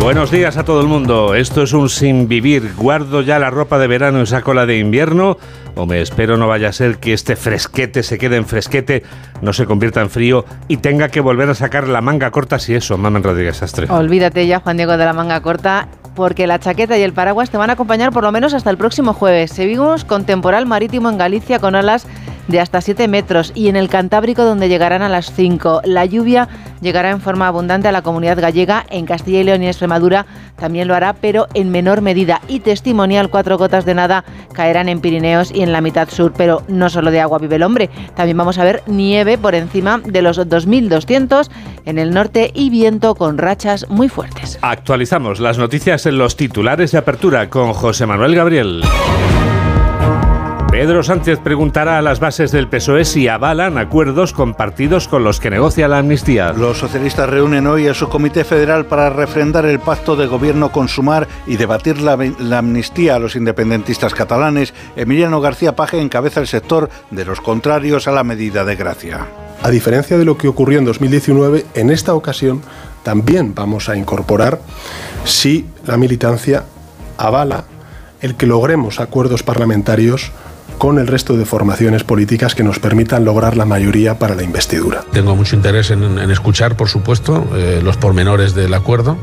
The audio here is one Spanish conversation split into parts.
Buenos días a todo el mundo. Esto es un sin vivir. Guardo ya la ropa de verano y saco la de invierno. O me espero no vaya a ser que este fresquete se quede en fresquete, no se convierta en frío y tenga que volver a sacar la manga corta si eso, Mamen Rodríguez Astre. Olvídate ya, Juan Diego, de la manga corta porque la chaqueta y el paraguas te van a acompañar por lo menos hasta el próximo jueves. Seguimos con temporal marítimo en Galicia con olas de hasta 7 metros y en el Cantábrico donde llegarán a las 5. La lluvia llegará en forma abundante a la comunidad gallega, en Castilla y León y Extremadura también lo hará, pero en menor medida. Y testimonial, cuatro gotas de nada caerán en Pirineos y en la mitad sur, pero no solo de agua vive el hombre, también vamos a ver nieve por encima de los 2.200 en el norte y viento con rachas muy fuertes. Actualizamos las noticias en los titulares de apertura con José Manuel Gabriel. Pedro Sánchez preguntará a las bases del PSOE si avalan acuerdos compartidos con los que negocia la amnistía. Los socialistas reúnen hoy a su comité federal para refrendar el pacto de gobierno con Sumar y debatir la, la amnistía a los independentistas catalanes. Emiliano García Paje encabeza el sector de los contrarios a la medida de gracia. A diferencia de lo que ocurrió en 2019, en esta ocasión también vamos a incorporar si la militancia avala el que logremos acuerdos parlamentarios con el resto de formaciones políticas que nos permitan lograr la mayoría para la investidura. Tengo mucho interés en, escuchar, por supuesto, eh, los pormenores del acuerdo.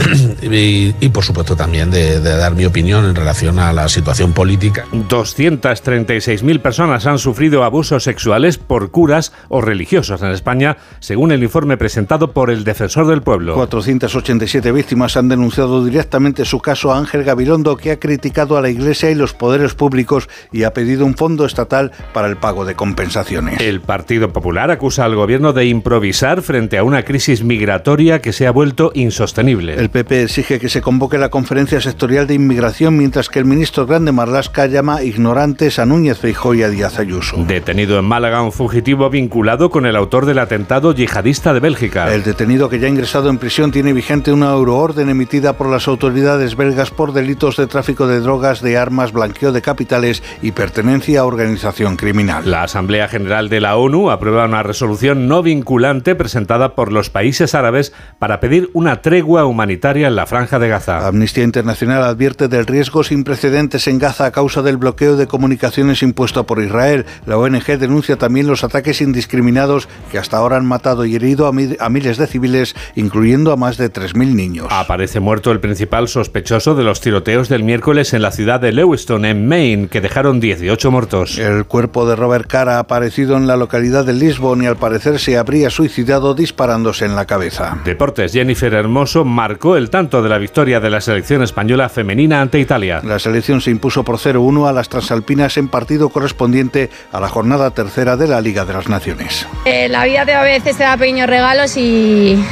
Y, y, por supuesto también de, de, dar mi opinión en relación a la situación política. 236.000 personas han sufrido abusos sexuales por curas o religiosos en España, según el informe presentado por el Defensor del Pueblo. 487 víctimas han denunciado directamente su caso a Ángel Gabilondo, que ha criticado a la Iglesia y los poderes públicos y ha pedido un fondo estatal para el pago de compensaciones. El Partido Popular acusa al gobierno de improvisar frente a una crisis migratoria que se ha vuelto insostenible. El PP exige que se convoque la conferencia sectorial de inmigración, mientras que el ministro Grande Marlasca llama ignorantes a Núñez Feijóo y a Díaz Ayuso. Detenido en Málaga un fugitivo vinculado con el autor del atentado yihadista de Bélgica. El detenido que ya ha ingresado en prisión tiene vigente una euroorden emitida por las autoridades belgas por delitos de tráfico de drogas, de armas, blanqueo de capitales y pertenencia a organización criminal. La Asamblea General de la ONU aprueba una resolución no vinculante presentada por los países árabes para pedir una tregua humanitaria en la franja de Gaza. Amnistía Internacional advierte del riesgo sin precedentes en Gaza a causa del bloqueo de comunicaciones impuesto por Israel. La ONG denuncia también los ataques indiscriminados que hasta ahora han matado y herido a, mi a miles de civiles, incluyendo a más de 3.000 niños. Aparece muerto el principal sospechoso de los tiroteos del miércoles en la ciudad de Lewiston, en Maine, que dejaron 18 muertos. El cuerpo de Robert Carr ha aparecido en la localidad de Lisbon y al parecer se habría suicidado disparándose en la cabeza. Deportes, Jennifer Hermoso marcó el tanto de la victoria de la selección española femenina ante Italia. La selección se impuso por 0-1 a las transalpinas en partido correspondiente a la jornada tercera de la Liga de las Naciones. Eh, la vida te a veces te da pequeños regalos y,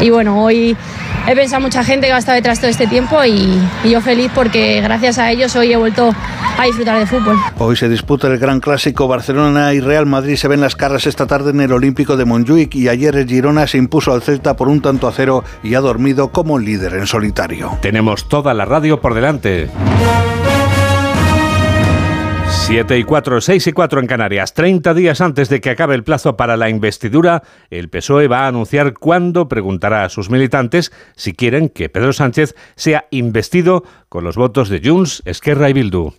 y bueno, hoy he pensado mucha gente que ha estado detrás todo este tiempo y, y, yo feliz porque gracias a ellos hoy he vuelto a disfrutar de fútbol. Hoy se disputa el gran clásico Barcelona y Real Madrid se ven las caras esta tarde en el Olímpico de Montjuic y ayer el Girona se impuso al Celta por un tanto a cero y ha dormido como líder en solitario. Tenemos toda la radio por delante. 7 y 4, 6 y 4 en Canarias. 30 días antes de que acabe el plazo para la investidura, el PSOE va a anunciar cuándo preguntará a sus militantes si quieren que Pedro Sánchez sea investido con los votos de Junts, Esquerra y Bildu.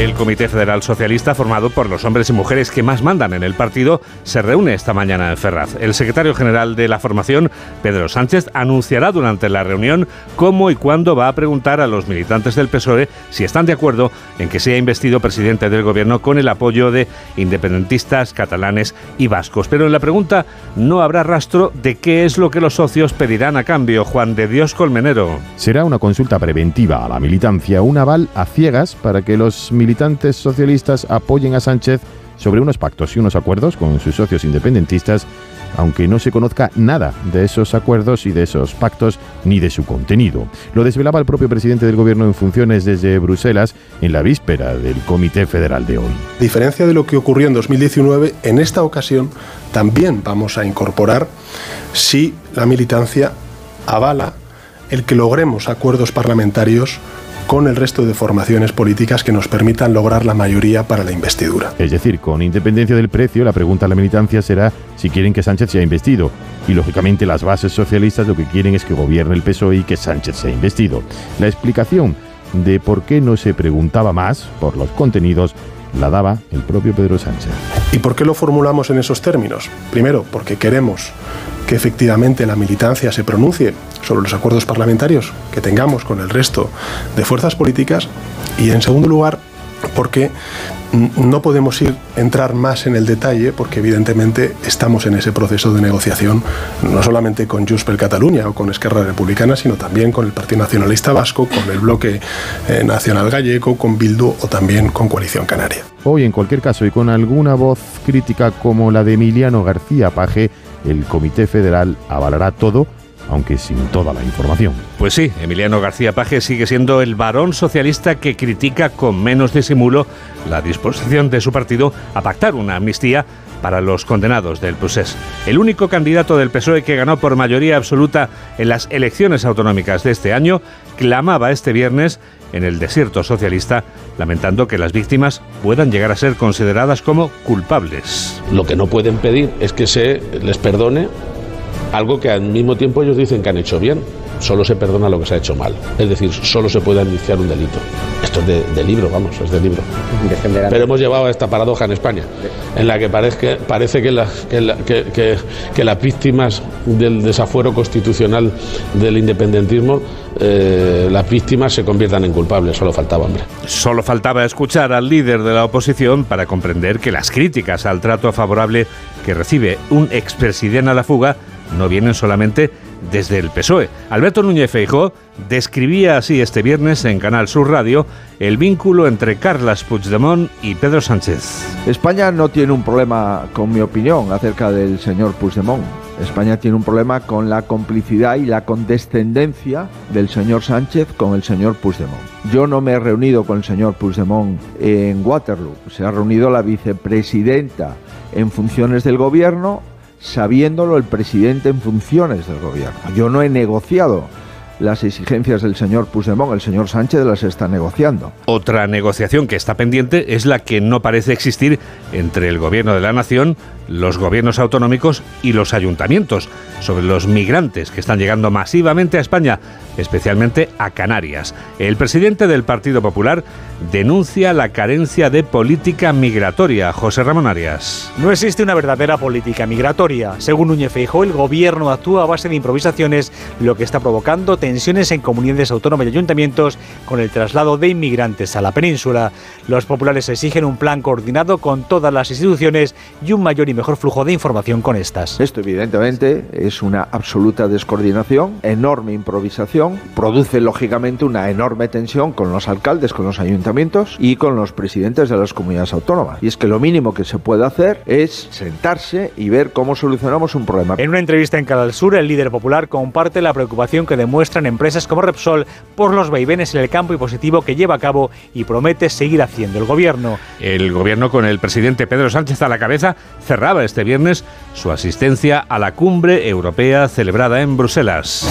El Comité Federal Socialista, formado por los hombres y mujeres que más mandan en el partido, se reúne esta mañana en Ferraz. El secretario general de la formación, Pedro Sánchez, anunciará durante la reunión cómo y cuándo va a preguntar a los militantes del PSOE si están de acuerdo en que sea investido presidente del gobierno con el apoyo de independentistas catalanes y vascos. Pero en la pregunta no habrá rastro de qué es lo que los socios pedirán a cambio. Juan de Dios Colmenero. Será una consulta preventiva a la militancia, un aval a ciegas para que los militantes socialistas apoyen a Sánchez sobre unos pactos y unos acuerdos con sus socios independentistas aunque no se conozca nada de esos acuerdos y de esos pactos ni de su contenido. Lo desvelaba el propio presidente del gobierno en funciones desde Bruselas en la víspera del Comité Federal de hoy. A diferencia de lo que ocurrió en 2019, en esta ocasión también vamos a incorporar si la militancia avala el que logremos acuerdos parlamentarios con el resto de formaciones políticas que nos permitan lograr la mayoría para la investidura. Es decir, con independencia del precio, la pregunta a la militancia será si quieren que Sánchez sea investido. Y lógicamente las bases socialistas lo que quieren es que gobierne el PSOE y que Sánchez sea investido. La explicación de por qué no se preguntaba más por los contenidos la daba el propio Pedro Sánchez. ¿Y por qué lo formulamos en esos términos? Primero, porque queremos que efectivamente la militancia se pronuncie sobre los acuerdos parlamentarios que tengamos con el resto de fuerzas políticas y en segundo lugar porque no podemos ir entrar más en el detalle porque evidentemente estamos en ese proceso de negociación no solamente con Junts per Cataluña o con Esquerra Republicana sino también con el Partido Nacionalista Vasco, con el bloque eh, nacional gallego, con Bildu o también con Coalición Canaria. Hoy en cualquier caso y con alguna voz crítica como la de Emiliano García Paje el Comité Federal avalará todo, aunque sin toda la información. Pues sí, Emiliano García Paje sigue siendo el varón socialista que critica con menos disimulo la disposición de su partido a pactar una amnistía para los condenados del procés. El único candidato del PSOE que ganó por mayoría absoluta en las elecciones autonómicas de este año clamaba este viernes en el desierto socialista, lamentando que las víctimas puedan llegar a ser consideradas como culpables. Lo que no pueden pedir es que se les perdone algo que al mismo tiempo ellos dicen que han hecho bien. Solo se perdona lo que se ha hecho mal. Es decir, solo se puede iniciar un delito. Esto es de, libro, vamos, es de libro. Pero hemos llevado a esta paradoja en España, en la que parece, parece que, que, que, las víctimas del desafuero constitucional del independentismo, eh, las víctimas se conviertan en culpables. Solo faltaba, hombre. Solo faltaba escuchar al líder de la oposición para comprender que las críticas al trato favorable que recibe un expresidente a la fuga no vienen solamente desde el PSOE. Alberto Núñez Feijó describía así este viernes en Canal Sur Radio el vínculo entre Carlas Puigdemont y Pedro Sánchez. España no tiene un problema, con mi opinión, acerca del señor Puigdemont. España tiene un problema con la complicidad y la condescendencia del señor Sánchez con el señor Puigdemont. Yo no me he reunido con el señor Puigdemont en Waterloo. Se ha reunido la vicepresidenta en funciones del gobierno sabiéndolo el presidente en funciones del gobierno. Yo no he negociado las exigencias del señor Puigdemont, el señor Sánchez las está negociando. Otra negociación que está pendiente es la que no parece existir entre el gobierno de la nación los gobiernos autonómicos y los ayuntamientos sobre los migrantes que están llegando masivamente a España, especialmente a Canarias. El presidente del Partido Popular denuncia la carencia de política migratoria. José Ramón Arias. No existe una verdadera política migratoria. Según Núñez Feijóo, el gobierno actúa a base de improvisaciones, lo que está provocando tensiones en comunidades autónomas y ayuntamientos con el traslado de inmigrantes a la península. Los populares exigen un plan coordinado con todas las instituciones y un mayor mejor flujo de información con estas. Esto evidentemente es una absoluta descoordinación, enorme improvisación, produce lógicamente una enorme tensión con los alcaldes, con los ayuntamientos y con los presidentes de las comunidades autónomas. Y es que lo mínimo que se puede hacer es sentarse y ver cómo solucionamos un problema. En una entrevista en Canal Sur, el líder popular comparte la preocupación que empresas como Repsol por los vaivenes en el campo y positivo que lleva a cabo y promete seguir haciendo el gobierno. El gobierno con el presidente Pedro Sánchez a la cabeza cerrado este viernes su asistencia a la cumbre europea celebrada en Bruselas.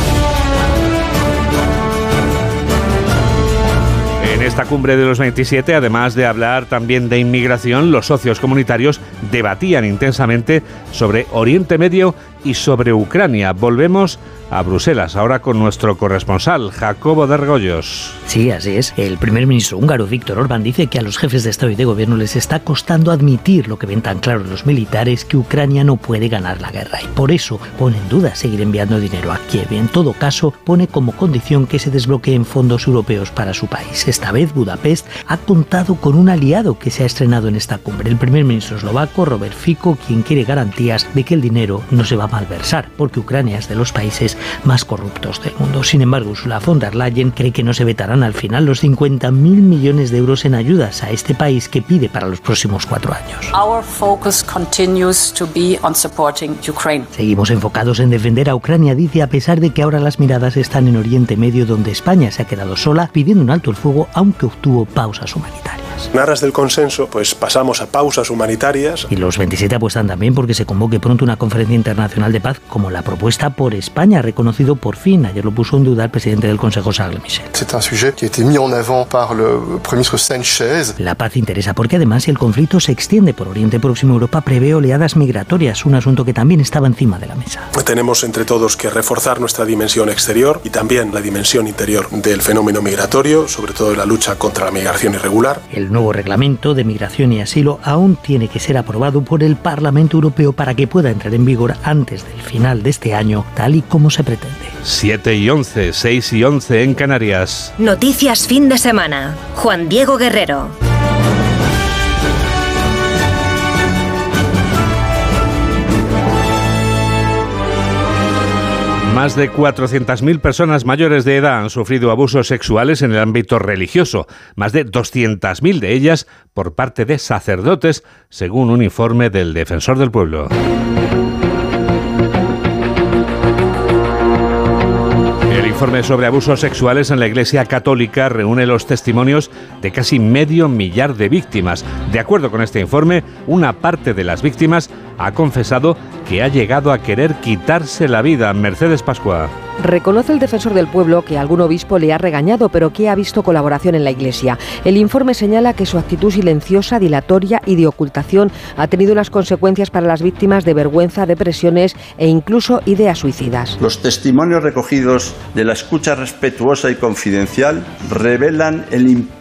En esta cumbre de los 27, además de hablar también de inmigración, los socios comunitarios debatían intensamente sobre Oriente Medio y sobre Ucrania. Volvemos a Bruselas, ahora con nuestro corresponsal, Jacobo de Argollos. Sí, así es. El primer ministro húngaro, Víctor Orbán, dice que a los jefes de Estado y de Gobierno les está costando admitir lo que ven tan claro los militares, que Ucrania no puede ganar la guerra. Y por eso pone en duda seguir enviando dinero a Kiev. En todo caso, pone como condición que se desbloqueen fondos europeos para su país. Esta vez, Budapest ha contado con un aliado que se ha estrenado en esta cumbre, el primer ministro eslovaco, Robert Fico, quien quiere garantías de que el dinero no se va a malversar, porque Ucrania es de los países más corruptos del mundo. Sin embargo, Ursula von der Leyen cree que no se vetarán al final los 50.000 millones de euros en ayudas a este país que pide para los próximos cuatro años. Seguimos enfocados en defender a Ucrania, dice, a pesar de que ahora las miradas están en Oriente Medio, donde España se ha quedado sola, pidiendo un alto el fuego, aunque obtuvo pausas humanitarias. En aras del consenso, pues pasamos a pausas humanitarias. Y los 27 apuestan también porque se convoque pronto una conferencia internacional de paz como la propuesta por España, reconocido por fin. Ayer lo puso en duda el presidente del Consejo, Charles Michel. La paz interesa porque además si el conflicto se extiende por Oriente Próximo, Europa prevé oleadas migratorias, un asunto que también estaba encima de la mesa. Tenemos entre todos que reforzar nuestra dimensión exterior y también la dimensión interior del fenómeno migratorio, sobre todo en la lucha contra la migración irregular. El nuevo reglamento de migración y asilo aún tiene que ser aprobado por el Parlamento Europeo para que pueda entrar en vigor antes del final de este año, tal y como se pretende. 7 y 11, 6 y 11 en Canarias. Noticias fin de semana. Juan Diego Guerrero. Más de 400.000 personas mayores de edad han sufrido abusos sexuales en el ámbito religioso, más de 200.000 de ellas por parte de sacerdotes, según un informe del Defensor del Pueblo. Informe sobre abusos sexuales en la Iglesia Católica reúne los testimonios de casi medio millar de víctimas. De acuerdo con este informe, una parte de las víctimas ha confesado que ha llegado a querer quitarse la vida. Mercedes Pascua. Reconoce el defensor del pueblo que algún obispo le ha regañado, pero que ha visto colaboración en la Iglesia. El informe señala que su actitud silenciosa, dilatoria y de ocultación ha tenido unas consecuencias para las víctimas de vergüenza, depresiones e incluso ideas suicidas. Los testimonios recogidos de la escucha respetuosa y confidencial revelan el impacto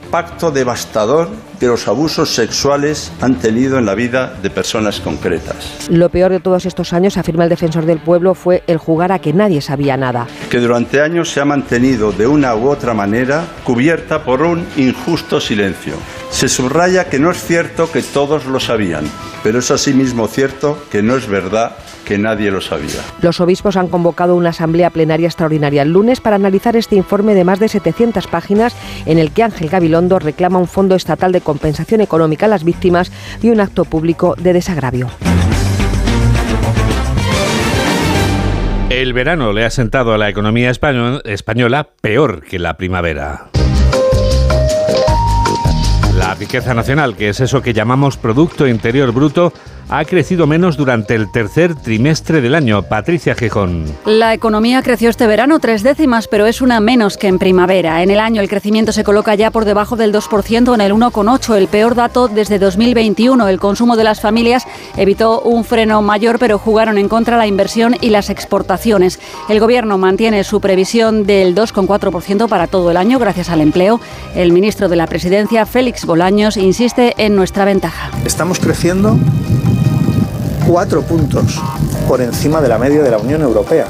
devastador que los abusos sexuales han tenido en la vida de personas concretas. Lo peor de todos estos años, afirma el defensor del pueblo, fue el jugar a que nadie sabía nada. Que durante años se ha mantenido de una u otra manera cubierta por un injusto silencio. Se subraya que no es cierto que todos lo sabían, pero es asimismo cierto que no es verdad que nadie lo sabía. Los obispos han convocado una asamblea plenaria extraordinaria el lunes para analizar este informe de más de 700 páginas en el que Ángel Gabilondo reclama un fondo estatal de compensación económica a las víctimas y un acto público de desagravio. El verano le ha sentado a la economía española peor que la primavera. La riqueza nacional, que es eso que llamamos Producto Interior Bruto, ha crecido menos durante el tercer trimestre del año. Patricia Gijón. La economía creció este verano tres décimas, pero es una menos que en primavera. En el año el crecimiento se coloca ya por debajo del 2% en el 1,8%, el peor dato desde 2021. El consumo de las familias evitó un freno mayor, pero jugaron en contra la inversión y las exportaciones. El gobierno mantiene su previsión del 2,4% para todo el año gracias al empleo. El ministro de la Presidencia, Félix Bolaños, insiste en nuestra ventaja. Estamos creciendo cuatro puntos por encima de la media de la Unión Europea.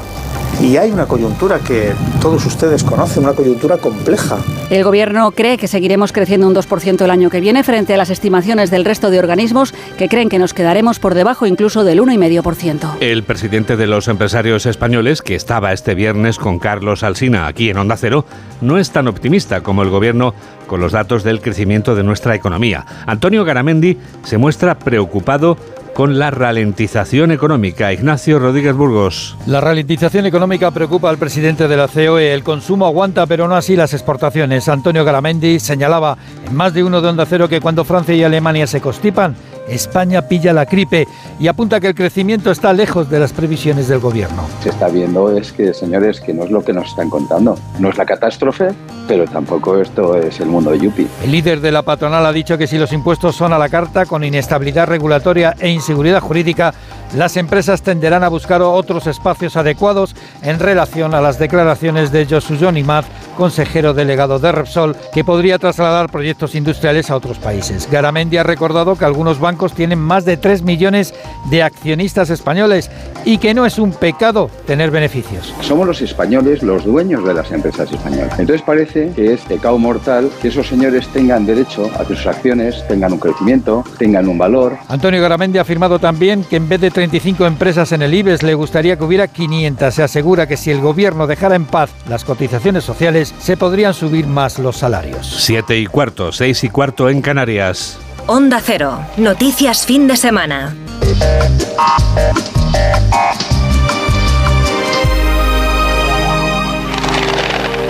Y hay una coyuntura que todos ustedes conocen, una coyuntura compleja. El Gobierno cree que seguiremos creciendo un 2% el año que viene frente a las estimaciones del resto de organismos que creen que nos quedaremos por debajo incluso del 1,5%. El presidente de los empresarios españoles, que estaba este viernes con Carlos Alsina aquí en Onda Cero, no es tan optimista como el Gobierno con los datos del crecimiento de nuestra economía. Antonio Garamendi se muestra preocupado con la ralentización económica. Ignacio Rodríguez Burgos. La ralentización económica preocupa al presidente de la COE. El consumo aguanta, pero no así las exportaciones. Antonio Garamendi señalaba en más de uno de Onda Cero que cuando Francia y Alemania se constipan, España pilla la gripe y apunta que el crecimiento está lejos de las previsiones del gobierno. Se está viendo es que, señores, que no es lo que nos están contando. No es la catástrofe, pero tampoco esto es el mundo de Yupi. El líder de la patronal ha dicho que si los impuestos son a la carta, con inestabilidad regulatoria e inseguridad jurídica, las empresas tenderán a buscar otros espacios adecuados en relación a las declaraciones de Josu Imaz, consejero delegado de Repsol, que podría trasladar proyectos industriales a otros países. Garamendi ha recordado que algunos bancos tienen más de 3 millones de accionistas españoles y que no es un pecado tener beneficios. Somos los españoles los dueños de las empresas españolas. Entonces parece que es pecado mortal que esos señores tengan derecho a que sus acciones tengan un crecimiento, tengan un valor. Antonio Garamendi ha afirmado también que en vez de 35 empresas en el IBEX, le gustaría que hubiera 500. Se asegura que si el gobierno dejara en paz las cotizaciones sociales, se podrían subir más los salarios. Siete y cuarto, seis y cuarto en Canarias. Onda Cero. Noticias fin de semana.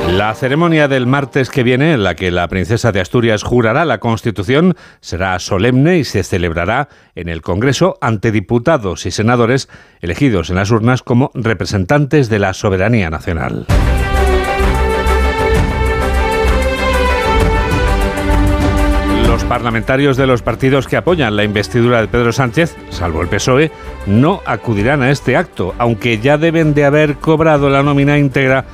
La ceremonia del martes que viene, en la que la princesa de Asturias jurará la Constitución, será solemne y se celebrará en el Congreso ante diputados y senadores elegidos en las urnas como representantes de la soberanía nacional. Parlamentarios de los partidos que apoyan la investidura de Pedro Sánchez, salvo el PSOE, no acudirán a este acto, aunque ya deben de haber cobrado la nómina íntegra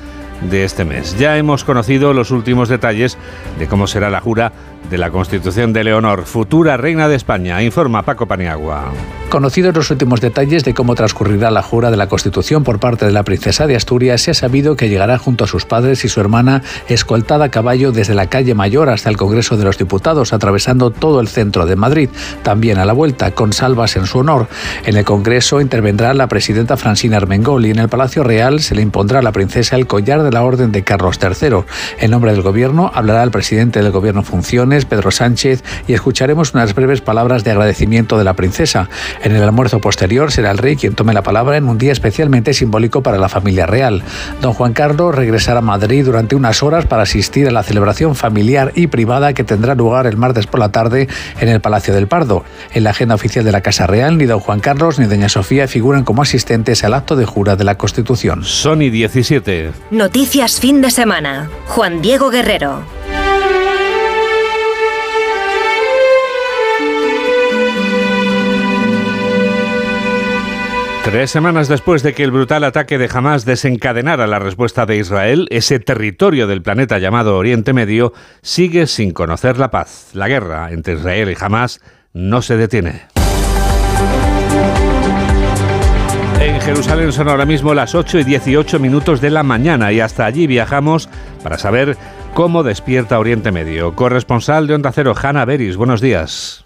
de este mes. Ya hemos conocido los últimos detalles de cómo será la jura de la Constitución de Leonor, futura reina de España, informa Paco Paniagua. Conocidos los últimos detalles de cómo transcurrirá la jura de la Constitución por parte de la princesa de Asturias, se ha sabido que llegará junto a sus padres y su hermana escoltada a caballo desde la calle Mayor hasta el Congreso de los Diputados, atravesando todo el centro de Madrid, también a la vuelta, con salvas en su honor. En el Congreso intervendrá la presidenta Francina Armengol y en el Palacio Real se le impondrá a la princesa el collar de la Orden de Carlos III. En nombre del Gobierno hablará el presidente del Gobierno Funciones, Pedro Sánchez, y escucharemos unas breves palabras de agradecimiento de la princesa. En el almuerzo posterior será el rey quien tome la palabra en un día especialmente simbólico para la familia real. Don Juan Carlos regresará a Madrid durante unas horas para asistir a la celebración familiar y privada que tendrá lugar el martes por la tarde en el Palacio del Pardo. En la agenda oficial de la Casa Real, ni don Juan Carlos ni doña Sofía figuran como asistentes al acto de jura de la Constitución. Sony 17. Noticias fin de semana. Juan Diego Guerrero. Tres semanas después de que el brutal ataque de Hamas desencadenara la respuesta de Israel, ese territorio del planeta llamado Oriente Medio sigue sin conocer la paz. La guerra entre Israel y Hamas no se detiene. En Jerusalén son ahora mismo las 8 y 18 minutos de la mañana y hasta allí viajamos para saber cómo despierta Oriente Medio. Corresponsal de Onda Cero, Hanna Beris, buenos días.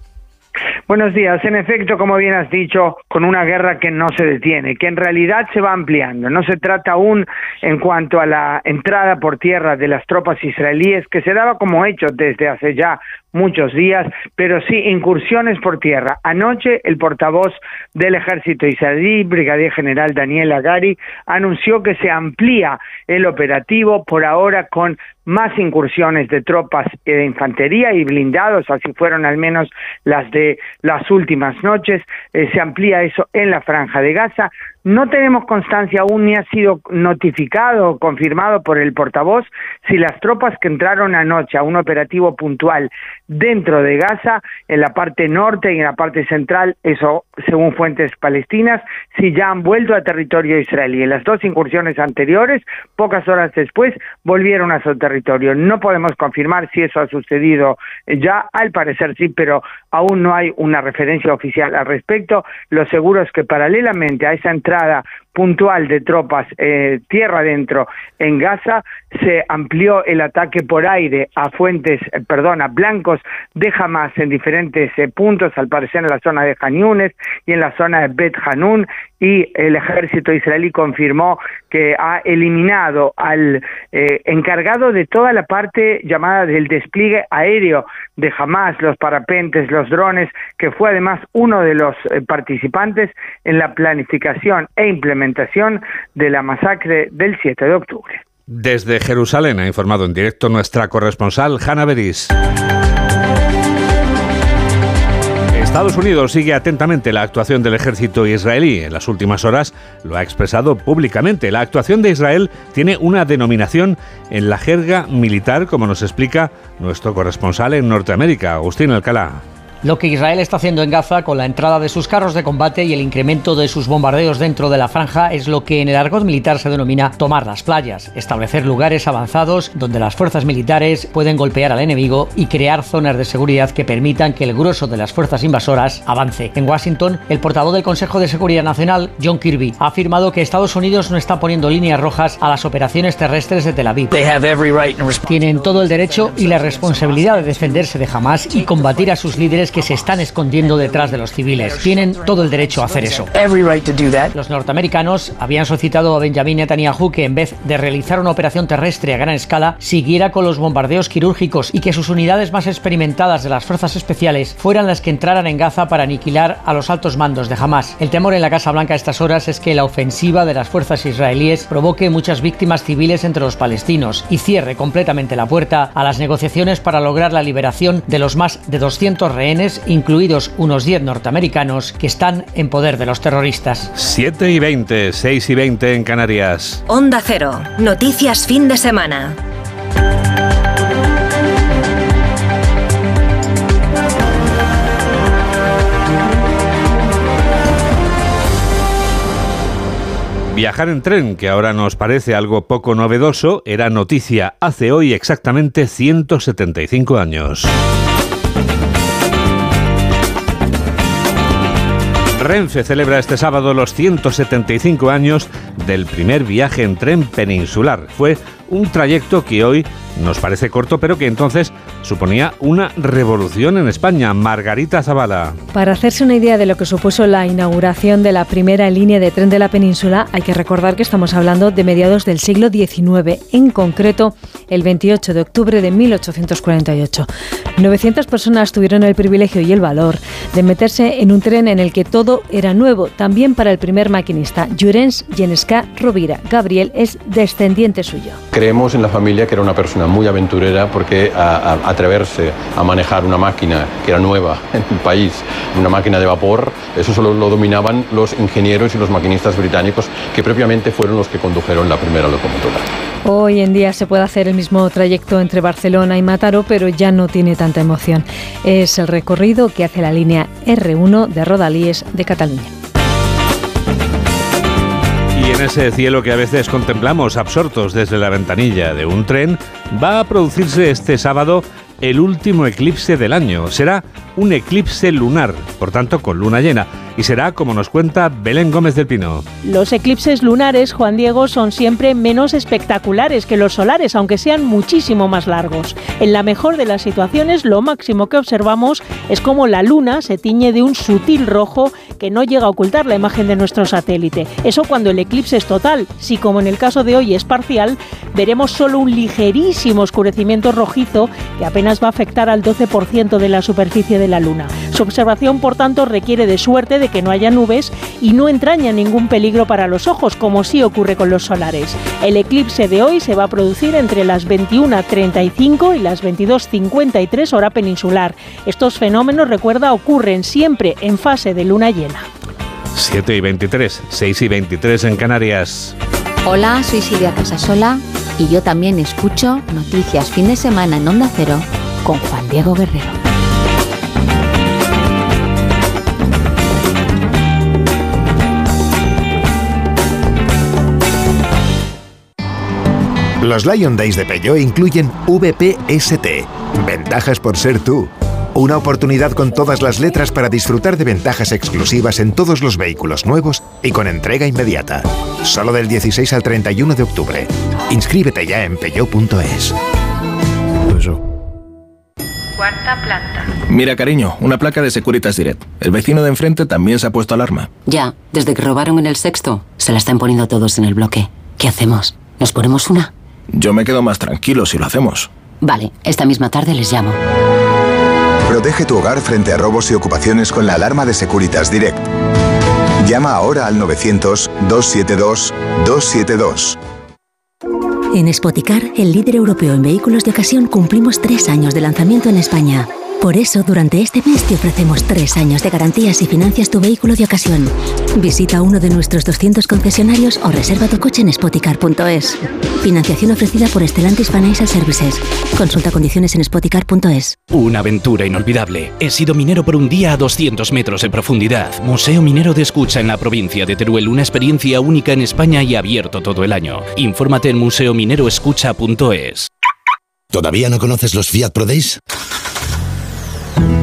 Buenos días. En efecto, como bien has dicho, con una guerra que no se detiene, que en realidad se va ampliando. No se trata aún en cuanto a la entrada por tierra de las tropas israelíes, que se daba como hecho desde hace ya muchos días, pero sí incursiones por tierra. Anoche el portavoz del ejército israelí, brigadier general Daniel Agari, anunció que se amplía el operativo por ahora con más incursiones de tropas de infantería y blindados, así fueron al menos las de las últimas noches, eh, se amplía eso en la franja de Gaza. No tenemos constancia aún ni ha sido notificado o confirmado por el portavoz si las tropas que entraron anoche a un operativo puntual dentro de Gaza, en la parte norte y en la parte central, eso según fuentes palestinas, si ya han vuelto a territorio israelí. En las dos incursiones anteriores, pocas horas después, volvieron a su territorio. No podemos confirmar si eso ha sucedido ya, al parecer sí, pero aún no hay una referencia oficial al respecto. Lo seguro es que paralelamente a esa entrará puntual de tropas eh, tierra adentro en Gaza, se amplió el ataque por aire a fuentes, eh, perdón, a blancos de Hamas en diferentes eh, puntos, al parecer en la zona de Han y en la zona de Bet Hanun, y el ejército israelí confirmó que ha eliminado al encargado de toda la parte llamada del despliegue aéreo de Hamas, los parapentes, los drones, que fue además uno de los participantes en la planificación e implementación de la masacre del 7 de octubre. Desde Jerusalén ha informado en directo nuestra corresponsal Hanna Beris. Estados Unidos sigue atentamente la actuación del ejército israelí. En las últimas horas lo ha expresado públicamente. La actuación de Israel tiene una denominación en la jerga militar, como nos explica nuestro corresponsal en Norteamérica, Agustín Alcalá. Lo que Israel está haciendo en Gaza con la entrada de sus carros de combate y el incremento de sus bombardeos dentro de la franja es lo que en el argot militar se denomina tomar las playas, establecer lugares avanzados donde las fuerzas militares pueden golpear al enemigo y crear zonas de seguridad que permitan que el grueso de las fuerzas invasoras avance. En Washington, el portavoz del Consejo de Seguridad Nacional, John Kirby, ha afirmado que Estados Unidos no está poniendo líneas rojas a las operaciones terrestres de Tel Aviv. Tienen todo el derecho y la responsabilidad de defenderse de Hamas y combatir a sus líderes que se están escondiendo detrás de los civiles. Tienen todo el derecho a hacer eso. Los norteamericanos habían solicitado a Benjamin Netanyahu que en vez de realizar una operación terrestre a gran escala, siguiera con los bombardeos quirúrgicos y que sus unidades más experimentadas de las fuerzas especiales fueran las que entraran en Gaza para aniquilar a los altos mandos de Hamas. El temor en la Casa Blanca a estas horas es que la ofensiva de las fuerzas israelíes provoque muchas víctimas civiles entre los palestinos y cierre completamente la puerta a las negociaciones para lograr la liberación de los más de 200 rehenes, incluidos unos 10 norteamericanos que están en poder de los terroristas. 7 y 20, 6 y 20 en Canarias. Onda Cero, noticias fin de semana. Viajar en tren, que ahora nos parece algo poco novedoso, era noticia hace hoy exactamente 175 años. Renfe celebra este sábado los 175 años del primer viaje en tren peninsular. Fue un trayecto que hoy nos parece corto, pero que entonces suponía una revolución en España. Margarita Zavala. Para hacerse una idea de lo que supuso la inauguración de la primera línea de tren de la península, hay que recordar que estamos hablando de mediados del siglo XIX, en concreto el 28 de octubre de 1848. 900 personas tuvieron el privilegio y el valor de meterse en un tren en el que todo era nuevo, también para el primer maquinista, Llorens Genesca Rovira. Gabriel es descendiente suyo. Creemos en la familia que era una persona muy aventurera porque atreverse a manejar una máquina que era nueva en el país, una máquina de vapor, eso solo lo dominaban los ingenieros y los maquinistas británicos que propiamente fueron los que condujeron la primera locomotora. Hoy en día se puede hacer el mismo trayecto entre Barcelona y Mataró, pero ya no tiene tanta emoción. Es el recorrido que hace la línea R1 de Rodalíes de Cataluña. Y en ese cielo que a veces contemplamos absortos desde la ventanilla de un tren, va a producirse este sábado el último eclipse del año. Será un eclipse lunar, por tanto con luna llena, y será como nos cuenta Belén Gómez del Pino. Los eclipses lunares, Juan Diego, son siempre menos espectaculares que los solares, aunque sean muchísimo más largos. En la mejor de las situaciones, lo máximo que observamos es cómo la luna se tiñe de un sutil rojo que no llega a ocultar la imagen de nuestro satélite. Eso cuando el eclipse es total. Si como en el caso de hoy es parcial, veremos solo un ligerísimo oscurecimiento rojizo que apenas va a afectar al 12% de la superficie de la luna. Su observación, por tanto, requiere de suerte de que no haya nubes y no entraña ningún peligro para los ojos, como sí ocurre con los solares. El eclipse de hoy se va a producir entre las 21.35 y las 22.53 hora peninsular. Estos fenómenos, recuerda, ocurren siempre en fase de luna llena. 7 y 23, 6 y 23 en Canarias. Hola, soy Silvia Casasola y yo también escucho Noticias Fin de Semana en Onda Cero con Juan Diego Guerrero. Los Lion Days de Peugeot incluyen VPST, ventajas por ser tú. Una oportunidad con todas las letras para disfrutar de ventajas exclusivas en todos los vehículos nuevos y con entrega inmediata. Solo del 16 al 31 de octubre. Inscríbete ya en peugeot.es. Cuarta planta. Mira, cariño, una placa de Securitas Direct. El vecino de enfrente también se ha puesto alarma. Ya, desde que robaron en el sexto, se la están poniendo todos en el bloque. ¿Qué hacemos? ¿Nos ponemos una? Yo me quedo más tranquilo si lo hacemos. Vale, esta misma tarde les llamo. Protege tu hogar frente a robos y ocupaciones con la alarma de Securitas Direct. Llama ahora al 900-272-272. En Spoticar, el líder europeo en vehículos de ocasión, cumplimos tres años de lanzamiento en España. Por eso, durante este mes te ofrecemos tres años de garantías y financias tu vehículo de ocasión. Visita uno de nuestros 200 concesionarios o reserva tu coche en spoticar.es. Financiación ofrecida por Stellantis Financial Services. Consulta condiciones en spoticar.es. Una aventura inolvidable. He sido minero por un día a 200 metros de profundidad. Museo Minero de Escucha en la provincia de Teruel. Una experiencia única en España y abierto todo el año. Infórmate en museomineroescucha.es. ¿Todavía no conoces los Fiat Pro Days?